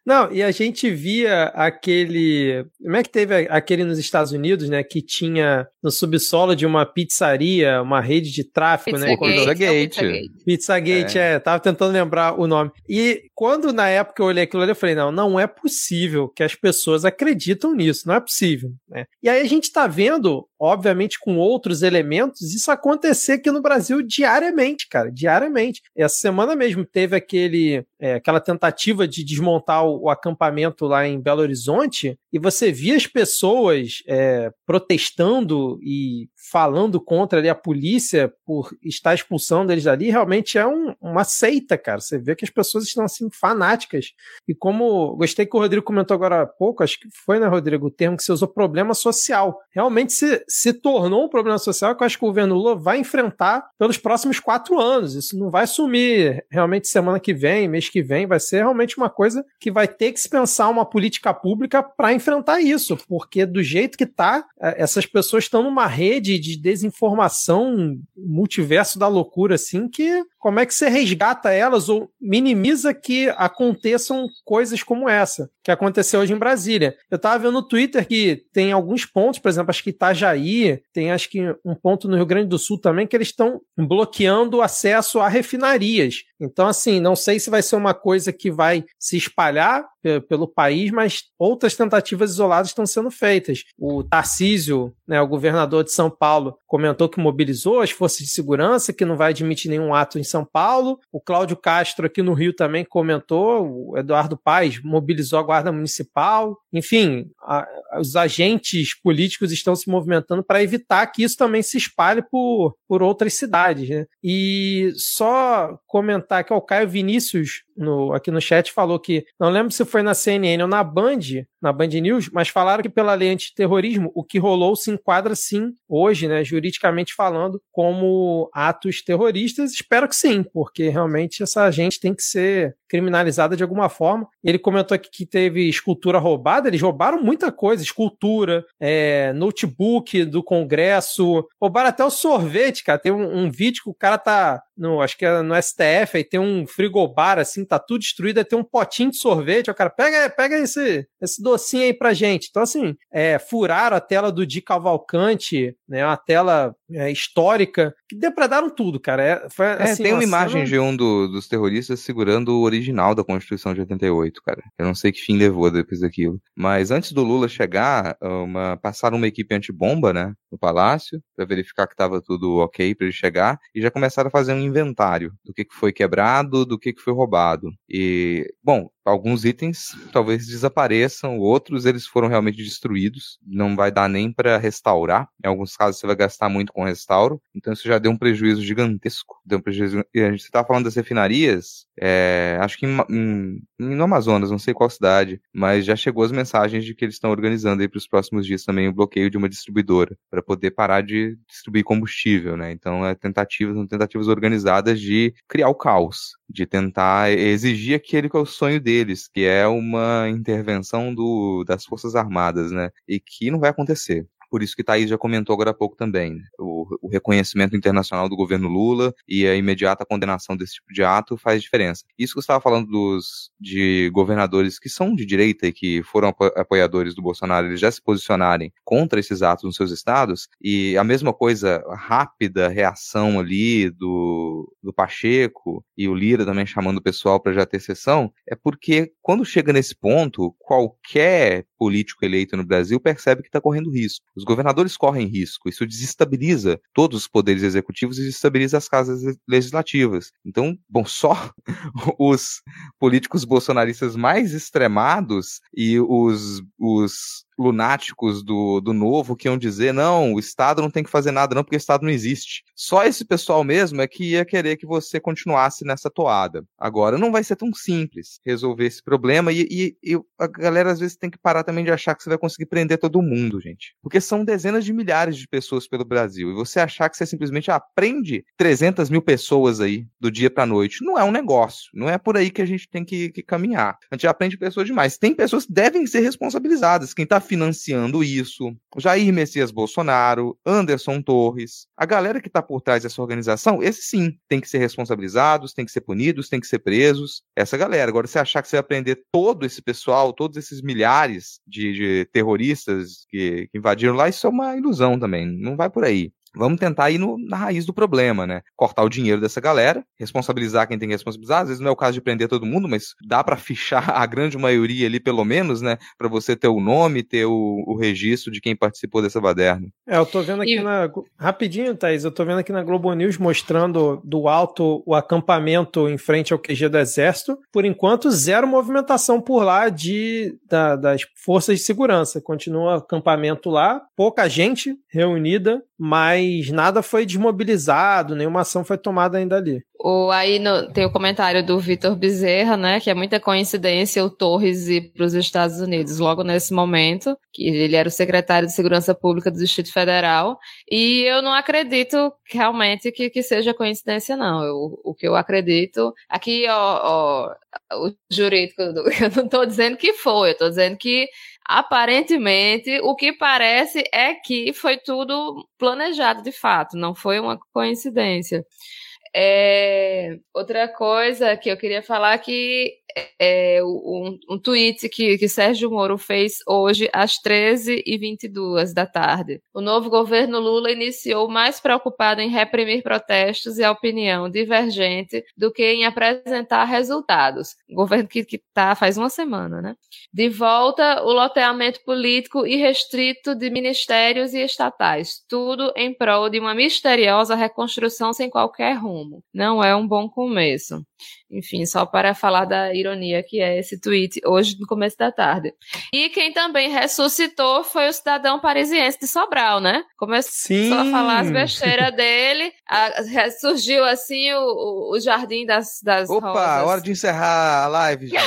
Não, e a gente via aquele. Como é que teve aquele nos Estados Unidos, né? Que tinha no subsolo de uma pizzaria, uma rede de tráfico, Pizza né? Gate, Pizzagate. Pizzagate, é. é, tava tentando lembrar o nome. E quando na época eu olhei aquilo ali, eu falei, não, não é possível que as pessoas acreditam nisso, não é possível. Né? E aí a gente tá vendo, obviamente, com outros elementos, isso acontecer aqui no Brasil diariamente, cara, diariamente. Essa semana mesmo teve aquele, é, aquela tentativa de desmontar o, o, acampamento lá em Belo Horizonte, e você via as pessoas é, protestando e falando contra ali, a polícia por estar expulsando eles dali, realmente é um, uma seita, cara. Você vê que as pessoas estão assim fanáticas. E como gostei que o Rodrigo comentou agora há pouco, acho que foi, né, Rodrigo, o termo que você usou, problema social. Realmente se, se tornou um problema social que eu acho que o governo Lula vai enfrentar pelos próximos quatro anos. Isso não vai sumir realmente semana que vem, mês que vem, vai ser realmente uma coisa que vai ter que se pensar uma política pública para enfrentar isso, porque do jeito que tá, é, essas pessoas estão numa rede de desinformação, multiverso da loucura, assim, que como é que você resgata elas ou minimiza que aconteçam coisas como essa, que aconteceu hoje em Brasília. Eu tava vendo no Twitter que tem alguns pontos, por exemplo, acho que Itajaí, tem acho que um ponto no Rio Grande do Sul também, que eles estão bloqueando o acesso a refinarias. Então, assim, não sei se vai ser uma coisa que vai se espalhar pelo país, mas outras tentativas isoladas estão sendo feitas. O Tarcísio, né, o governador de São Paulo, comentou que mobilizou as forças de segurança, que não vai admitir nenhum ato em São Paulo. O Cláudio Castro aqui no Rio também comentou, o Eduardo Paes mobilizou a Guarda Municipal. Enfim, a, os agentes políticos estão se movimentando para evitar que isso também se espalhe por, por outras cidades. Né? E só comentar que o Caio Vinícius no, aqui no chat falou que, não lembro se foi na CNN ou na Band, na Band News, mas falaram que pela lei antiterrorismo, o que rolou se enquadra sim, hoje, né, juridicamente falando, como atos terroristas. Espero que sim, porque realmente essa gente tem que ser criminalizada de alguma forma. Ele comentou aqui que teve escultura roubada, eles roubaram muita coisa, escultura, é, notebook do Congresso, roubaram até o sorvete, cara. Tem um, um vídeo que o cara tá no, acho que é no STF, aí tem um frigobar assim, tá tudo destruído, aí tem um potinho de sorvete, o cara pega, pega esse, esse docinho aí pra gente. Então, assim, é, furaram a tela do Di Cavalcante, né, uma tela é, histórica, que depredaram tudo, cara. É, foi, é, assim, tem uma imagem de um do, dos terroristas segurando o original da Constituição de 88, cara. Eu não sei que fim levou depois daquilo. Mas antes do Lula chegar, uma, passaram uma equipe antibomba, né, no palácio, para verificar que tava tudo ok para ele chegar, e já começaram a fazer um inventário do que, que foi quebrado, do que, que foi roubado. E, bom, alguns itens talvez desapareçam, outros eles foram realmente destruídos, não vai dar nem para restaurar. Em alguns casos você vai gastar muito com restauro, então isso já deu um prejuízo gigantesco. Deu um prejuízo. E a gente está falando das refinarias, é, acho que em, em, no Amazonas, não sei qual cidade, mas já chegou as mensagens de que eles estão organizando aí para os próximos dias também o bloqueio de uma distribuidora para poder parar de distribuir combustível, né? Então é tentativas, são tentativas organizadas de criar o caos, de tentar exigir aquele que é o sonho deles, que é uma intervenção do, das Forças Armadas, né? E que não vai acontecer por isso que Thaís já comentou agora há pouco também. O, o reconhecimento internacional do governo Lula e a imediata condenação desse tipo de ato faz diferença. Isso que você estava falando dos de governadores que são de direita e que foram apoiadores do Bolsonaro, eles já se posicionarem contra esses atos nos seus estados, e a mesma coisa, rápida reação ali do, do Pacheco e o Lira também chamando o pessoal para já ter sessão, é porque quando chega nesse ponto, qualquer político eleito no Brasil percebe que está correndo risco. Os governadores correm risco, isso desestabiliza todos os poderes executivos e desestabiliza as casas legislativas. Então, bom, só os políticos bolsonaristas mais extremados e os, os lunáticos do, do novo que iam dizer, não, o Estado não tem que fazer nada não, porque o Estado não existe. Só esse pessoal mesmo é que ia querer que você continuasse nessa toada. Agora, não vai ser tão simples resolver esse problema e, e, e, a galera às vezes tem que parar também de achar que você vai conseguir prender todo mundo, gente. Porque são dezenas de milhares de pessoas pelo Brasil e você achar que você simplesmente aprende 300 mil pessoas aí do dia pra noite, não é um negócio. Não é por aí que a gente tem que, que caminhar. A gente aprende pessoas demais. Tem pessoas que devem ser responsabilizadas. Quem tá financiando isso, Jair Messias Bolsonaro, Anderson Torres, a galera que está por trás dessa organização, esses sim, tem que ser responsabilizados, tem que ser punidos, tem que ser presos, essa galera. Agora, você achar que você vai prender todo esse pessoal, todos esses milhares de, de terroristas que, que invadiram lá, isso é uma ilusão também, não vai por aí. Vamos tentar ir no, na raiz do problema, né? Cortar o dinheiro dessa galera, responsabilizar quem tem que responsabilizar. Às vezes não é o caso de prender todo mundo, mas dá para fichar a grande maioria ali, pelo menos, né? Para você ter o nome, ter o, o, registro de quem participou dessa baderna. É, eu tô vendo aqui e... na. Rapidinho, Thaís, eu tô vendo aqui na Globo News mostrando do alto o acampamento em frente ao QG do Exército. Por enquanto, zero movimentação por lá de, da, das forças de segurança. Continua acampamento lá, pouca gente reunida, mas nada foi desmobilizado, nenhuma ação foi tomada ainda ali. O, aí no, tem o comentário do Vitor Bezerra, né, que é muita coincidência o Torres ir para os Estados Unidos logo nesse momento, que ele era o secretário de Segurança Pública do Distrito Federal, e eu não acredito realmente que, que seja coincidência, não. Eu, o que eu acredito, aqui, ó, ó o jurídico, eu não estou dizendo que foi, eu estou dizendo que aparentemente, o que parece é que foi tudo planejado de fato, não foi uma coincidência. É, outra coisa que eu queria falar que é, um, um tweet que, que Sérgio Moro fez hoje às 13h22 da tarde. O novo governo Lula iniciou mais preocupado em reprimir protestos e a opinião divergente do que em apresentar resultados. governo que está faz uma semana, né? De volta, o loteamento político irrestrito de ministérios e estatais. Tudo em prol de uma misteriosa reconstrução sem qualquer rumo. Não é um bom começo. Enfim, só para falar da ironia que é esse tweet hoje no começo da tarde. E quem também ressuscitou foi o cidadão parisiense de Sobral, né? Começou Sim. a falar as besteiras dele, a, surgiu assim o, o, jardim das, das Opa, rosas. hora de encerrar a live, gente.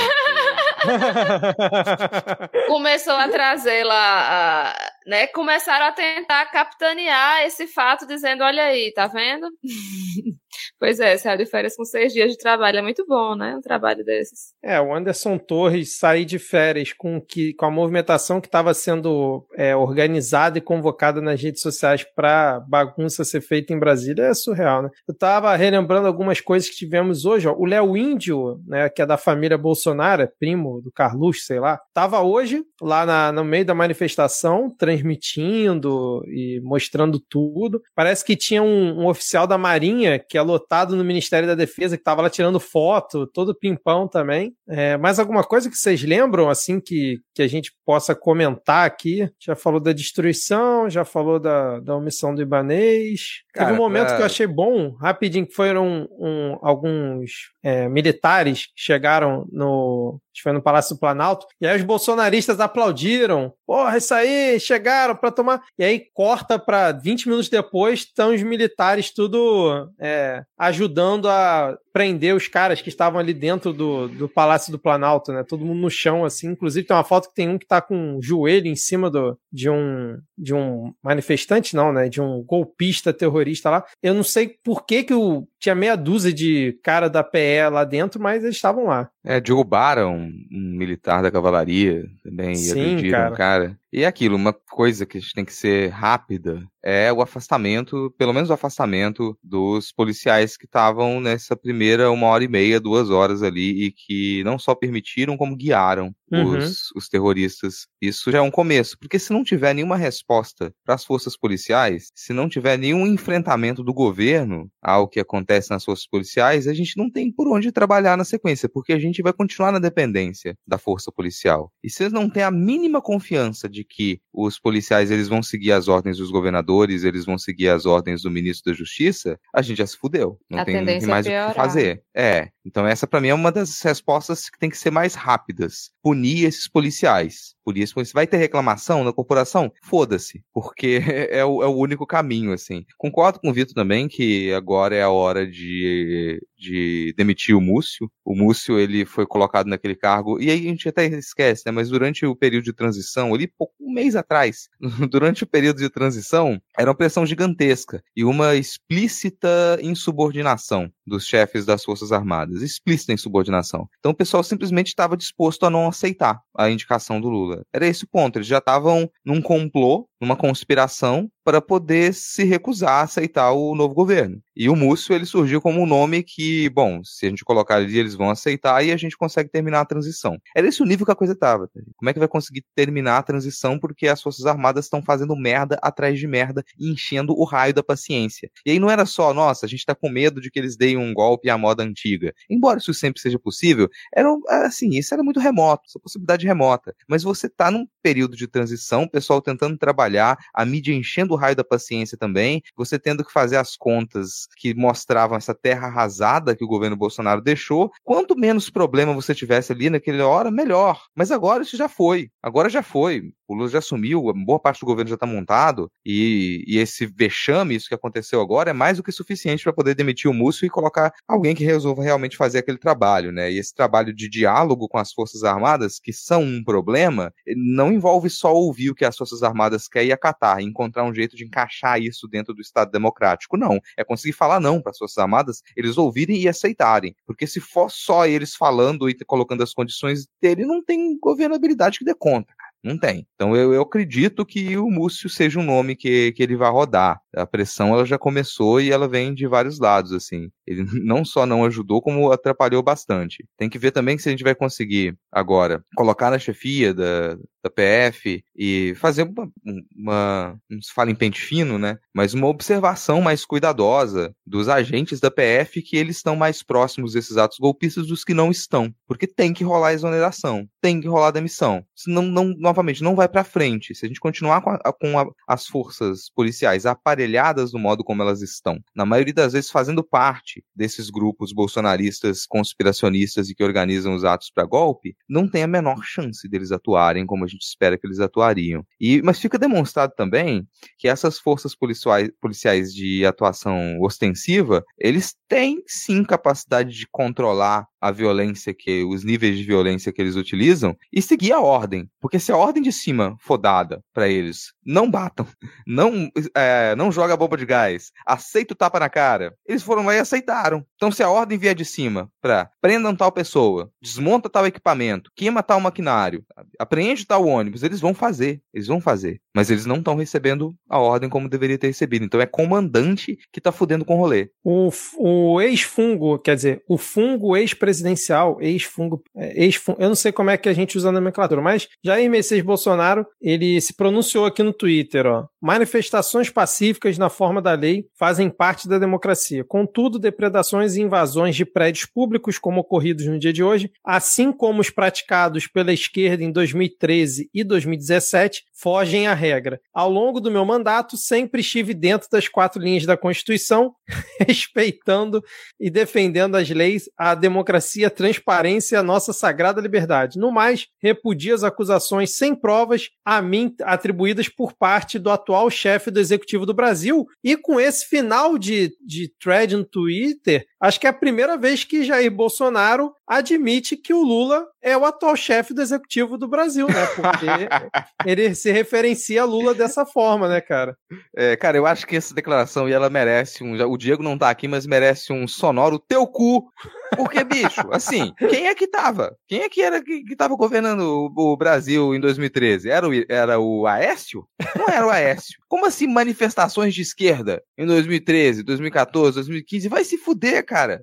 Começou a trazer lá, a, né? Começaram a tentar capitanear esse fato, dizendo: olha aí, tá vendo? Pois é, saiu de férias com seis dias de trabalho. É muito bom, né? Um trabalho desses. É, o Anderson Torres sair de férias com, que, com a movimentação que estava sendo é, organizada e convocada nas redes sociais para bagunça ser feita em Brasília é surreal, né? Eu estava relembrando algumas coisas que tivemos hoje. Ó. O Léo Índio, né, que é da família Bolsonaro, é primo do Carluxo, sei lá, estava hoje lá na, no meio da manifestação, transmitindo e mostrando tudo. Parece que tinha um, um oficial da Marinha que alô lotado no Ministério da Defesa, que estava lá tirando foto, todo pimpão também. É, mais alguma coisa que vocês lembram, assim, que, que a gente possa comentar aqui? Já falou da destruição, já falou da, da omissão do Ibanês. Cara, Teve um momento que eu achei bom, rapidinho, que foram um, alguns é, militares que chegaram no, foi no Palácio do Planalto, e aí os bolsonaristas aplaudiram. Porra, isso aí, chegaram para tomar. E aí corta para 20 minutos depois, estão os militares tudo é, ajudando a prender os caras que estavam ali dentro do, do Palácio do Planalto, né? Todo mundo no chão, assim. Inclusive tem uma foto que tem um que tá com um joelho em cima do, de um de um manifestante, não, né? De um golpista terrorista lá. Eu não sei por que que o, tinha meia dúzia de cara da PE lá dentro, mas eles estavam lá. É, derrubaram um militar da cavalaria também, e agrediram cara. um cara. E é aquilo, uma coisa que a gente tem que ser rápida é o afastamento, pelo menos o afastamento dos policiais que estavam nessa primeira uma hora e meia, duas horas ali e que não só permitiram, como guiaram uhum. os, os terroristas. Isso já é um começo, porque se não tiver nenhuma resposta para as forças policiais, se não tiver nenhum enfrentamento do governo ao que acontece nas forças policiais, a gente não tem por onde trabalhar na sequência, porque a gente vai continuar na dependência da força policial. E se não tem a mínima confiança de que os policiais eles vão seguir as ordens dos governadores, eles vão seguir as ordens do ministro da Justiça, a gente já se fudeu. Não a tem, tem é mais é o que fazer. É. Então essa para mim é uma das respostas que tem que ser mais rápidas. Punir esses policiais. Por isso, se vai ter reclamação na corporação, foda-se, porque é o, é o, único caminho, assim. Concordo com o Vitor também que agora é a hora de, de demitir o Múcio. O Múcio, ele foi colocado naquele cargo, e aí a gente até esquece, né, mas durante o período de transição, ali um mês atrás, durante o período de transição, era uma pressão gigantesca e uma explícita insubordinação dos chefes das Forças Armadas, explícita insubordinação. Então o pessoal simplesmente estava disposto a não aceitar a indicação do Lula. Era esse o ponto, eles já estavam num complô, numa conspiração para poder se recusar a aceitar o novo governo. E o Múcio, ele surgiu como um nome que, bom, se a gente colocar ali, eles vão aceitar e a gente consegue terminar a transição. Era esse o nível que a coisa estava. Tá? Como é que vai conseguir terminar a transição porque as Forças Armadas estão fazendo merda atrás de merda e enchendo o raio da paciência. E aí não era só, nossa, a gente está com medo de que eles deem um golpe à moda antiga. Embora isso sempre seja possível, era assim, isso era muito remoto, essa possibilidade remota. Mas você está num período de transição, o pessoal tentando trabalhar, a mídia enchendo o raio da paciência também, você tendo que fazer as contas que mostravam essa terra arrasada que o governo Bolsonaro deixou. Quanto menos problema você tivesse ali naquela hora, melhor. Mas agora isso já foi. Agora já foi. O Lula já assumiu, boa parte do governo já está montado, e, e, esse vexame, isso que aconteceu agora, é mais do que suficiente para poder demitir o Múcio e colocar alguém que resolva realmente fazer aquele trabalho, né? E esse trabalho de diálogo com as Forças Armadas, que são um problema, não envolve só ouvir o que as Forças Armadas querem e acatar, encontrar um jeito de encaixar isso dentro do Estado Democrático. Não. É conseguir falar não para as Forças Armadas, eles ouvirem e aceitarem. Porque se for só eles falando e colocando as condições dele, não tem governabilidade que dê conta, cara. Não tem. Então eu, eu acredito que o Múcio seja um nome que, que ele vai rodar. A pressão ela já começou e ela vem de vários lados, assim. Ele não só não ajudou, como atrapalhou bastante. Tem que ver também se a gente vai conseguir agora colocar na chefia da, da PF e fazer uma, uma, não se fala em pente fino, né? Mas uma observação mais cuidadosa dos agentes da PF que eles estão mais próximos desses atos golpistas dos que não estão. Porque tem que rolar exoneração, tem que rolar demissão. Senão, não, novamente, não vai para frente. Se a gente continuar com, a, com a, as forças policiais aparelhadas do modo como elas estão, na maioria das vezes fazendo parte desses grupos bolsonaristas conspiracionistas e que organizam os atos para golpe, não tem a menor chance deles atuarem como a gente espera que eles atuariam. E, mas fica demonstrado também que essas forças policiais, policiais de atuação ostensiva, eles têm sim capacidade de controlar a violência que os níveis de violência que eles utilizam e seguir a ordem, porque se a ordem de cima for dada para eles, não batam, não é, não joga bomba de gás, aceita o tapa na cara, eles foram lá e aceitaram. Então se a ordem vier de cima para prendam tal pessoa, desmonta tal equipamento, queima tal maquinário, apreende tal ônibus, eles vão fazer, eles vão fazer, mas eles não estão recebendo a ordem como deveria ter recebido. Então é comandante que tá fudendo com o rolê. O, o ex-fungo, quer dizer, o fungo ex-presidente presidencial, ex-fungo, é, ex-fungo, eu não sei como é que a gente usa a nomenclatura, mas Jair Messias Bolsonaro, ele se pronunciou aqui no Twitter, ó. Manifestações pacíficas na forma da lei fazem parte da democracia. Contudo, depredações e invasões de prédios públicos, como ocorridos no dia de hoje, assim como os praticados pela esquerda em 2013 e 2017, fogem à regra. Ao longo do meu mandato, sempre estive dentro das quatro linhas da Constituição, respeitando e defendendo as leis, a democracia, a transparência e a nossa sagrada liberdade. No mais, repudio as acusações sem provas a mim atribuídas por parte do atual chefe do Executivo do Brasil. E com esse final de, de thread no Twitter, acho que é a primeira vez que Jair Bolsonaro admite que o Lula é o atual chefe do executivo do Brasil, né? Porque ele se referencia a Lula dessa forma, né, cara? É, cara, eu acho que essa declaração e ela merece um. O Diego não tá aqui, mas merece um sonoro teu cu Porque, bicho, assim, quem é que tava? Quem é que era que, que tava governando o, o Brasil em 2013? Era o, era o Aécio? Não era o Aécio. Como assim manifestações de esquerda em 2013, 2014, 2015? Vai se fuder, cara.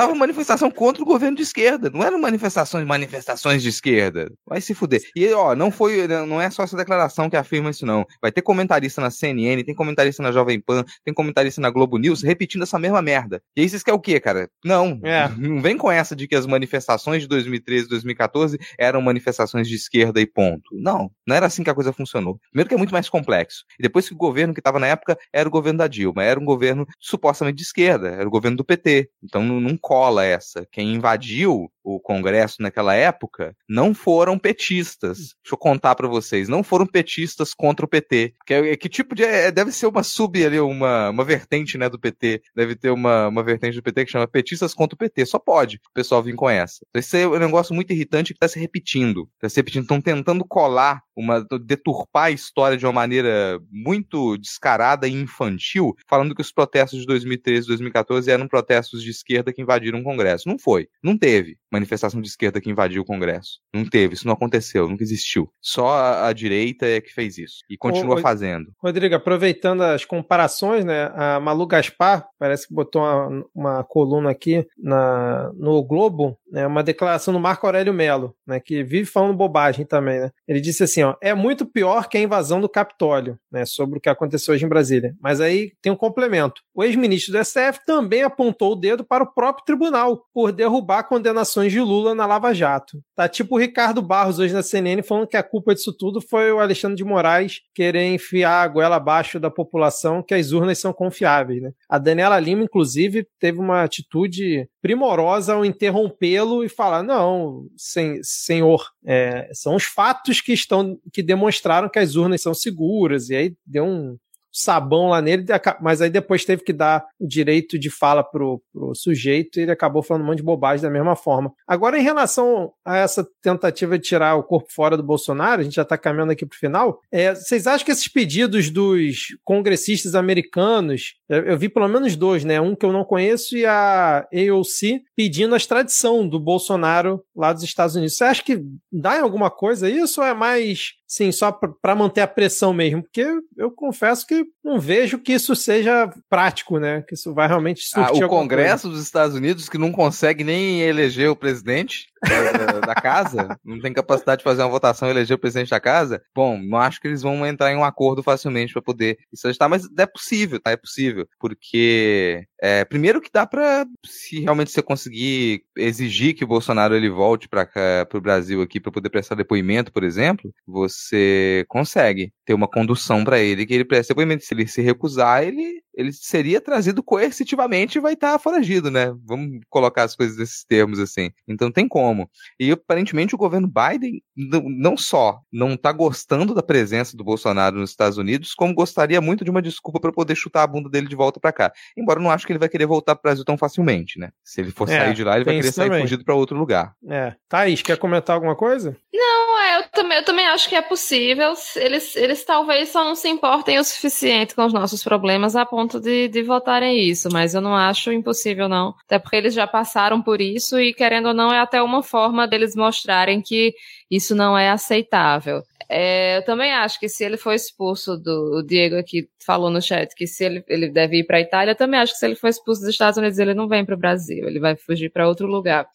Tava manifestação contra o governo de esquerda. Não eram manifestações, manifestações de esquerda. Vai se fuder. E, ó, não foi, não é só essa declaração que afirma isso, não. Vai ter comentarista na CNN, tem comentarista na Jovem Pan, tem comentarista na Globo News repetindo essa mesma merda. E aí vocês querem o quê, cara? Não. É. Não vem com essa de que as manifestações de 2013 2014 eram manifestações de esquerda e ponto. Não. Não era assim que a coisa funcionou. Primeiro que é muito mais complexo. E depois que o governo que estava na época era o governo da Dilma. Era um governo supostamente de esquerda. Era o governo do PT. Então não, não cola essa. Quem invadiu o Congresso naquela época não foram petistas. Deixa eu contar para vocês, não foram petistas contra o PT. Que, é, que tipo de é, deve ser uma sub ali, uma, uma vertente, né, do PT. Deve ter uma, uma vertente do PT que chama petistas contra o PT. Só pode o pessoal vir com essa. Esse é um negócio muito irritante que está se repetindo. Está se repetindo, estão tentando colar uma deturpar a história de uma maneira muito descarada e infantil, falando que os protestos de 2013 e 2014 eram protestos de esquerda que invadiram o Congresso. Não foi, não teve manifestação de esquerda que invadiu o Congresso. Não teve, isso não aconteceu, nunca existiu. Só a, a direita é que fez isso e continua Ô, fazendo. Rodrigo, aproveitando as comparações, né? A Malu Gaspar parece que botou uma, uma coluna aqui na, no Globo, né, uma declaração do Marco Aurélio Melo, né, que vive falando bobagem também, né? Ele disse assim, ó, é muito pior que a invasão do Capitólio, né, sobre o que aconteceu hoje em Brasília. Mas aí tem um complemento. O ex-ministro do STF também apontou o dedo para o próprio tribunal por derrubar condenações de Lula na Lava Jato. Tá tipo o Ricardo Barros hoje na CNN falando que a culpa disso tudo foi o Alexandre de Moraes querer enfiar a goela abaixo da população que as urnas são confiáveis, né? A Daniela Lima, inclusive, teve uma atitude primorosa ao interrompê-lo e falar: não, sen senhor, é, são os fatos que estão que demonstraram que as urnas são seguras, e aí deu um, sabão lá nele, mas aí depois teve que dar o direito de fala pro, pro sujeito e ele acabou falando um monte de bobagem da mesma forma. Agora, em relação a essa tentativa de tirar o corpo fora do Bolsonaro, a gente já está caminhando aqui pro final, é, vocês acham que esses pedidos dos congressistas americanos, eu, eu, vi pelo menos dois, né? Um que eu não conheço e a AOC pedindo a extradição do Bolsonaro lá dos Estados Unidos. Você acha que dá em alguma coisa isso ou é mais Sim, só para manter a pressão mesmo, porque eu confesso que não vejo que isso seja prático, né? Que isso vai realmente surtir ah, O Congresso coisa. dos Estados Unidos que não consegue nem eleger o presidente da, da, casa, não tem capacidade de fazer uma votação e eleger o presidente da casa, bom, não acho que eles vão entrar em um acordo facilmente para poder isso ajustar, mas é possível, tá? É possível, porque é, primeiro que dá para se realmente você conseguir exigir que o Bolsonaro ele volte para o Brasil aqui para poder prestar depoimento, por exemplo, você consegue ter uma condução para ele que ele preste depoimento. Se ele se recusar, ele ele seria trazido coercitivamente e vai estar tá foragido, né? Vamos colocar as coisas nesses termos assim. Então tem como. E aparentemente o governo Biden não só não está gostando da presença do Bolsonaro nos Estados Unidos, como gostaria muito de uma desculpa para poder chutar a bunda dele de volta para cá. Embora eu não acho que ele vai querer voltar para o Brasil tão facilmente, né? Se ele for é, sair de lá, ele vai querer sair também. fugido para outro lugar. É. Thaís, quer comentar alguma coisa? Não, é, eu também, eu também acho que é possível. Eles, eles talvez só não se importem o suficiente com os nossos problemas a ponto ponto de, de votarem isso, mas eu não acho impossível, não. Até porque eles já passaram por isso e, querendo ou não, é até uma forma deles mostrarem que isso não é aceitável. É, eu também acho que se ele for expulso do. O Diego aqui falou no chat que se ele, ele deve ir para a Itália, eu também acho que se ele for expulso dos Estados Unidos, ele não vem para o Brasil, ele vai fugir para outro lugar.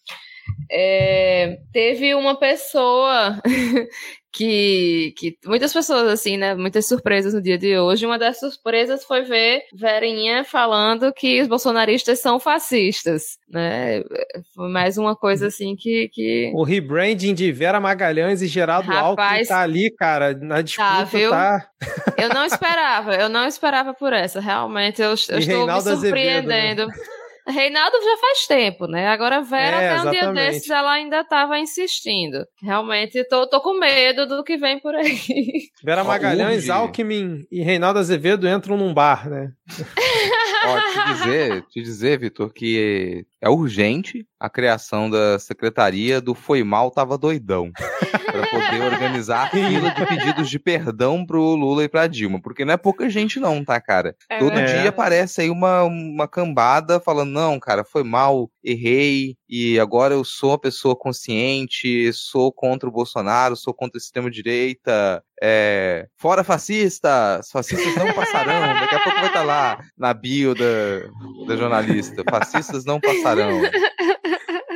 É, teve uma pessoa que, que muitas pessoas, assim, né? Muitas surpresas no dia de hoje. Uma das surpresas foi ver Verinha falando que os bolsonaristas são fascistas, né? Foi mais uma coisa, assim, que. que... O rebranding de Vera Magalhães e Geraldo Rapaz, Alckmin tá ali, cara, na disputa, tá? Viu? tá... Eu não esperava, eu não esperava por essa. Realmente, eu, eu estou Reinaldo me surpreendendo. Azevedo, né? Reinaldo já faz tempo, né? Agora Vera, é, até um dia desses, ela ainda estava insistindo. Realmente, tô, tô com medo do que vem por aí. Vera Magalhães, Alckmin e Reinaldo Azevedo entram num bar, né? Ó, te dizer, te dizer, Vitor, que é urgente a criação da secretaria do Foi Mal Tava Doidão. para poder organizar a fila de pedidos de perdão pro Lula e pra Dilma. Porque não é pouca gente, não, tá, cara? É, Todo é. dia aparece aí uma, uma cambada falando: não, cara, foi mal, errei, e agora eu sou uma pessoa consciente, sou contra o Bolsonaro, sou contra o sistema direita, é, fora fascistas, fascistas não passarão. Daqui a pouco vai estar tá lá na bio da, da jornalista: fascistas não passarão.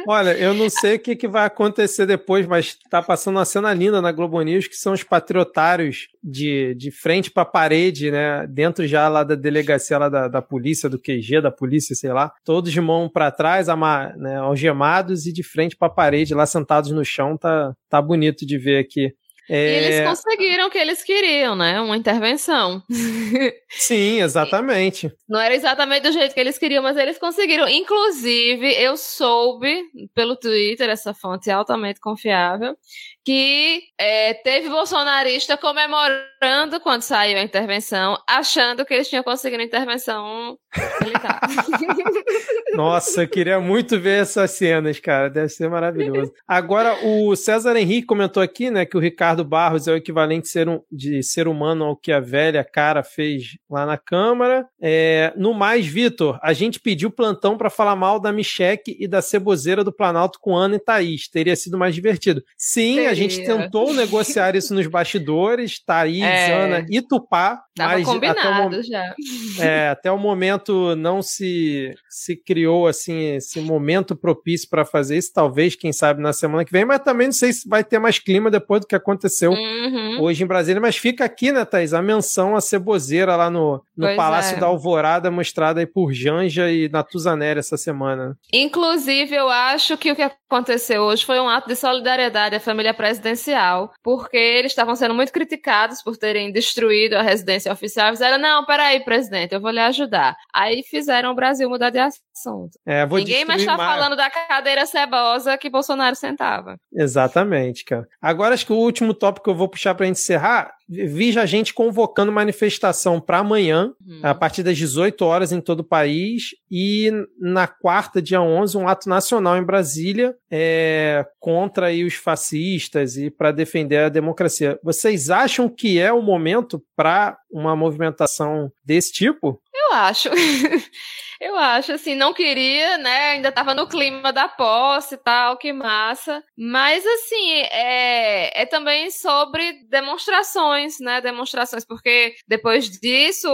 Olha, eu não sei o que, que vai acontecer depois, mas tá passando uma cena linda na Globo News que são os patriotários de, de frente para a parede, né? Dentro já lá da delegacia lá da, da polícia, do QG da polícia, sei lá, todos de mão para trás, ama, né, algemados e de frente para a parede, lá sentados no chão, tá, tá bonito de ver aqui. É... E eles conseguiram o que eles queriam, né? Uma intervenção. Sim, exatamente. Não era exatamente do jeito que eles queriam, mas eles conseguiram. Inclusive, eu soube pelo Twitter, essa fonte altamente confiável, que é, teve bolsonarista comemorando quando saiu a intervenção, achando que eles tinham conseguido a intervenção. Nossa, eu queria muito ver essas cenas, cara. Deve ser maravilhoso. Agora, o César Henrique comentou aqui, né, que o Ricardo Barros é o equivalente de ser, um, de ser humano ao que a velha cara fez lá na Câmara. É, no mais, Vitor, a gente pediu plantão para falar mal da Micheque e da ceboseira do Planalto com Ana e Thaís. Teria sido mais divertido. Sim, a gente tentou negociar isso nos bastidores, Thaís, é. Ana e Tupá. Tava mas combinado até o, já. É, até o momento não se, se criou assim esse momento propício para fazer isso. Talvez, quem sabe, na semana que vem, mas também não sei se vai ter mais clima depois do que aconteceu uhum. hoje em Brasília. Mas fica aqui, né, Thaís, a menção à ceboseira lá no, no Palácio é. da Alvorada, mostrada aí por Janja e Natuzaneri essa semana. Inclusive, eu acho que o que aconteceu hoje foi um ato de solidariedade à família presidencial, porque eles estavam sendo muito criticados por terem destruído a residência oficial. Fizeram, não, peraí, presidente, eu vou lhe ajudar. Aí fizeram o Brasil mudar de assunto. É, Ninguém mais está falando da cadeira cebosa que Bolsonaro sentava. Exatamente, cara. Agora acho que o último tópico que eu vou puxar para encerrar vi já gente convocando manifestação para amanhã, uhum. a partir das 18 horas em todo o país, e na quarta, dia 11, um ato nacional em Brasília é, contra aí, os fascistas e para defender a democracia. Vocês acham que é o momento para uma movimentação desse tipo? Eu acho. Eu acho, assim, não queria, né? Ainda tava no clima da posse e tal, que massa. Mas, assim, é, é também sobre demonstrações, né? Demonstrações, porque depois disso,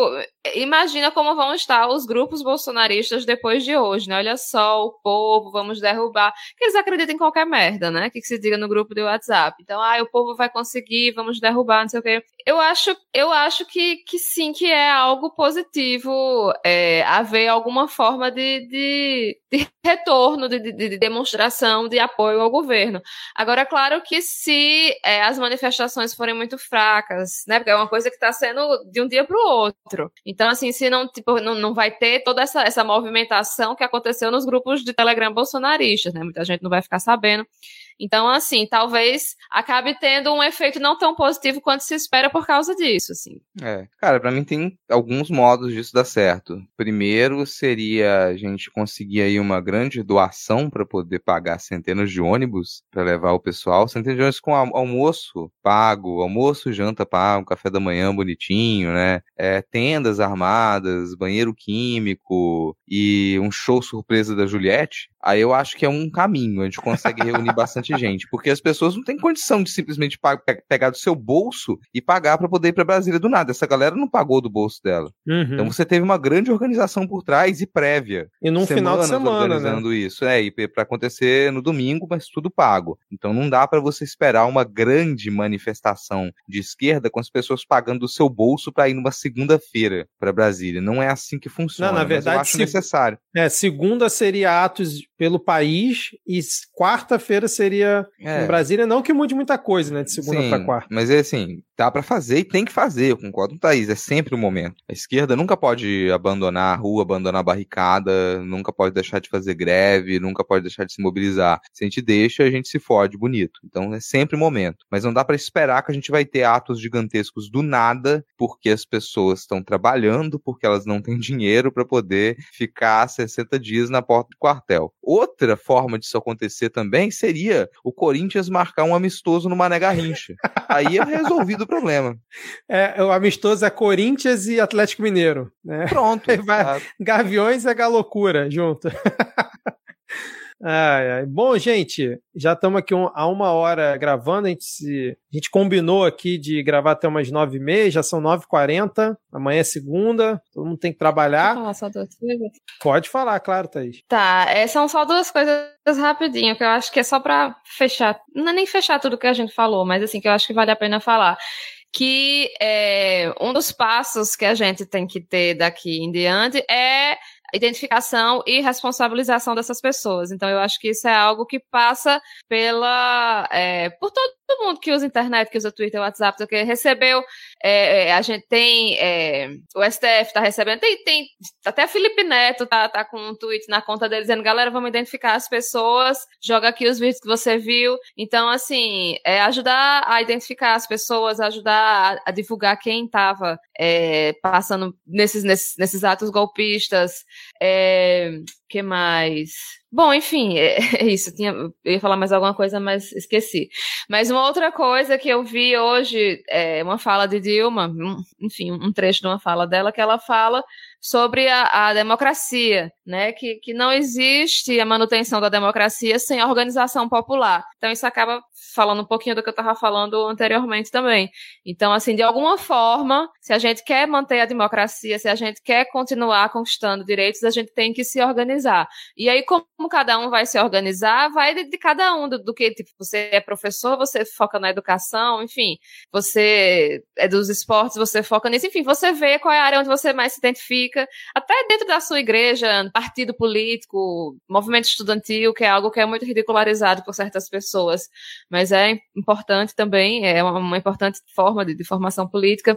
imagina como vão estar os grupos bolsonaristas depois de hoje, né? Olha só, o povo, vamos derrubar. Que eles acreditam em qualquer merda, né? Que, que se diga no grupo do WhatsApp. Então, ah, o povo vai conseguir, vamos derrubar, não sei o quê. Eu acho, eu acho que, que sim, que é algo positivo é, haver alguma alguma forma de, de, de retorno, de, de, de, demonstração de apoio ao governo. Agora, é claro que se é, as manifestações forem muito fracas, né? Porque é uma coisa que está sendo de um dia para o outro. Então, assim, se não, tipo, não, não vai ter toda essa, essa movimentação que aconteceu nos grupos de Telegram bolsonaristas, né? Muita gente não vai ficar sabendo. Então, assim, talvez acabe tendo um efeito não tão positivo quanto se espera por causa disso, assim. É, cara, para mim tem alguns modos disso dar certo. Primeiro seria a gente conseguir aí uma grande doação para poder pagar centenas de ônibus para levar o pessoal, centenas de ônibus com almoço pago, almoço, janta pago, café da manhã bonitinho, né? É, tendas armadas, banheiro químico e um show surpresa da Juliette. Aí eu acho que é um caminho, a gente consegue reunir bastante gente, porque as pessoas não têm condição de simplesmente pegar do seu bolso e pagar para poder ir para Brasília do nada. Essa galera não pagou do bolso dela. Uhum. Então você teve uma grande organização por trás e prévia. E num final de semana, né? organizando né? isso. É, e para acontecer no domingo, mas tudo pago. Então não dá para você esperar uma grande manifestação de esquerda com as pessoas pagando do seu bolso para ir numa segunda-feira para Brasília. Não é assim que funciona. Não, na verdade, eu acho se... necessário. É, segunda seria atos pelo país e quarta-feira seria seria é. em Brasília. Não que mude muita coisa, né? De segunda para quarta. Mas é assim, dá para fazer e tem que fazer, eu concordo com o Thaís, é sempre o momento. A esquerda nunca pode abandonar a rua, abandonar a barricada, nunca pode deixar de fazer greve, nunca pode deixar de se mobilizar. Se a gente deixa, a gente se fode bonito. Então é sempre o momento. Mas não dá para esperar que a gente vai ter atos gigantescos do nada, porque as pessoas estão trabalhando, porque elas não têm dinheiro para poder ficar 60 dias na porta do quartel. Outra forma disso acontecer também seria o Corinthians marcar um amistoso no Mané Garrincha. Aí é resolvido o problema. É, o amistoso é Corinthians e Atlético Mineiro. Né? Pronto. Vai, Gaviões é Galocura junto. Ai, ai. Bom, gente, já estamos aqui um, há uma hora gravando. A gente, se, a gente combinou aqui de gravar até umas nove e meia, já são nove e quarenta. Amanhã é segunda, todo mundo tem que trabalhar. Pode falar só duas coisas? Pode falar, claro, Thaís. Tá, é, são só duas coisas rapidinho, que eu acho que é só para fechar. Não é nem fechar tudo que a gente falou, mas assim, que eu acho que vale a pena falar que é, um dos passos que a gente tem que ter daqui em diante é identificação e responsabilização dessas pessoas. Então, eu acho que isso é algo que passa pela é, por todo mundo que usa internet, que usa Twitter, WhatsApp, que recebeu é, é, a gente tem é, o STF tá recebendo, tem, tem até Felipe Neto tá, tá com um tweet na conta dele dizendo, galera, vamos identificar as pessoas, joga aqui os vídeos que você viu. Então, assim, é ajudar a identificar as pessoas, ajudar a, a divulgar quem estava é, passando nesses, nesses, nesses atos golpistas. É, que mais? Bom, enfim, é, é isso. Tinha, eu ia falar mais alguma coisa, mas esqueci. Mas uma outra coisa que eu vi hoje, é uma fala de Dilma, enfim, um trecho de uma fala dela, que ela fala sobre a, a, democracia, né? Que, que não existe a manutenção da democracia sem a organização popular. Então, isso acaba falando um pouquinho do que eu estava falando anteriormente também. Então, assim, de alguma forma, se a gente quer manter a democracia, se a gente quer continuar conquistando direitos, a gente tem que se organizar. E aí, como cada um vai se organizar, vai de, de cada um, do, do, que, tipo, você é professor, você foca na educação, enfim, você é dos esportes, você foca nisso, enfim, você vê qual é a área onde você mais se identifica, até dentro da sua igreja, partido político, movimento estudantil, que é algo que é muito ridicularizado por certas pessoas, mas é importante também, é uma, uma importante forma de, de, formação política.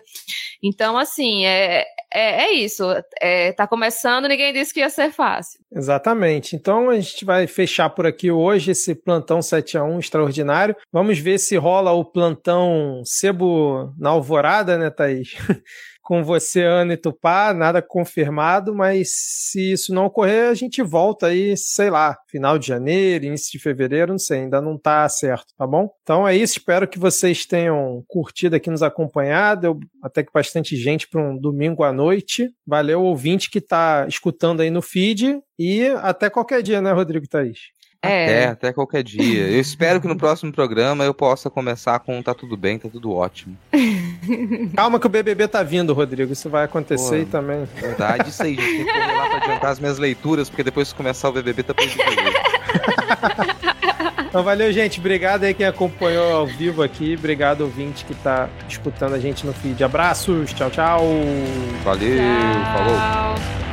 Então, assim, é, é, é isso. É, tá começando, ninguém disse que ia ser fácil. Exatamente. Então, a gente vai fechar por aqui hoje esse plantão 7 a 1 extraordinário. Vamos ver se rola o plantão sebo na alvorada, né, Thaís? com você, Ana e Tupá, nada confirmado, mas se isso não ocorrer, a gente volta aí, sei lá, final de janeiro, início de fevereiro, não sei, ainda não tá certo, tá bom? Então é isso, espero que vocês tenham curtido aqui, nos acompanhado, eu, até que bastante gente para um domingo à noite. Valeu, ouvinte que tá escutando aí no feed e até qualquer dia, né, Rodrigo Thaís? É. Até, até qualquer dia. Eu espero que no próximo programa eu possa começar com tá tudo bem, tá tudo ótimo. Calma que o BBB tá vindo, Rodrigo. Isso vai acontecer Pô, também. Verdade, isso aí. Gente tem que correr lá pra adiantar as minhas leituras, porque depois que começar o BBB tá perdido. Então valeu, gente. Obrigado aí quem acompanhou ao vivo aqui. Obrigado, ouvinte, que tá escutando a gente no feed. Abraços. Tchau, tchau. Valeu. Tchau. Falou.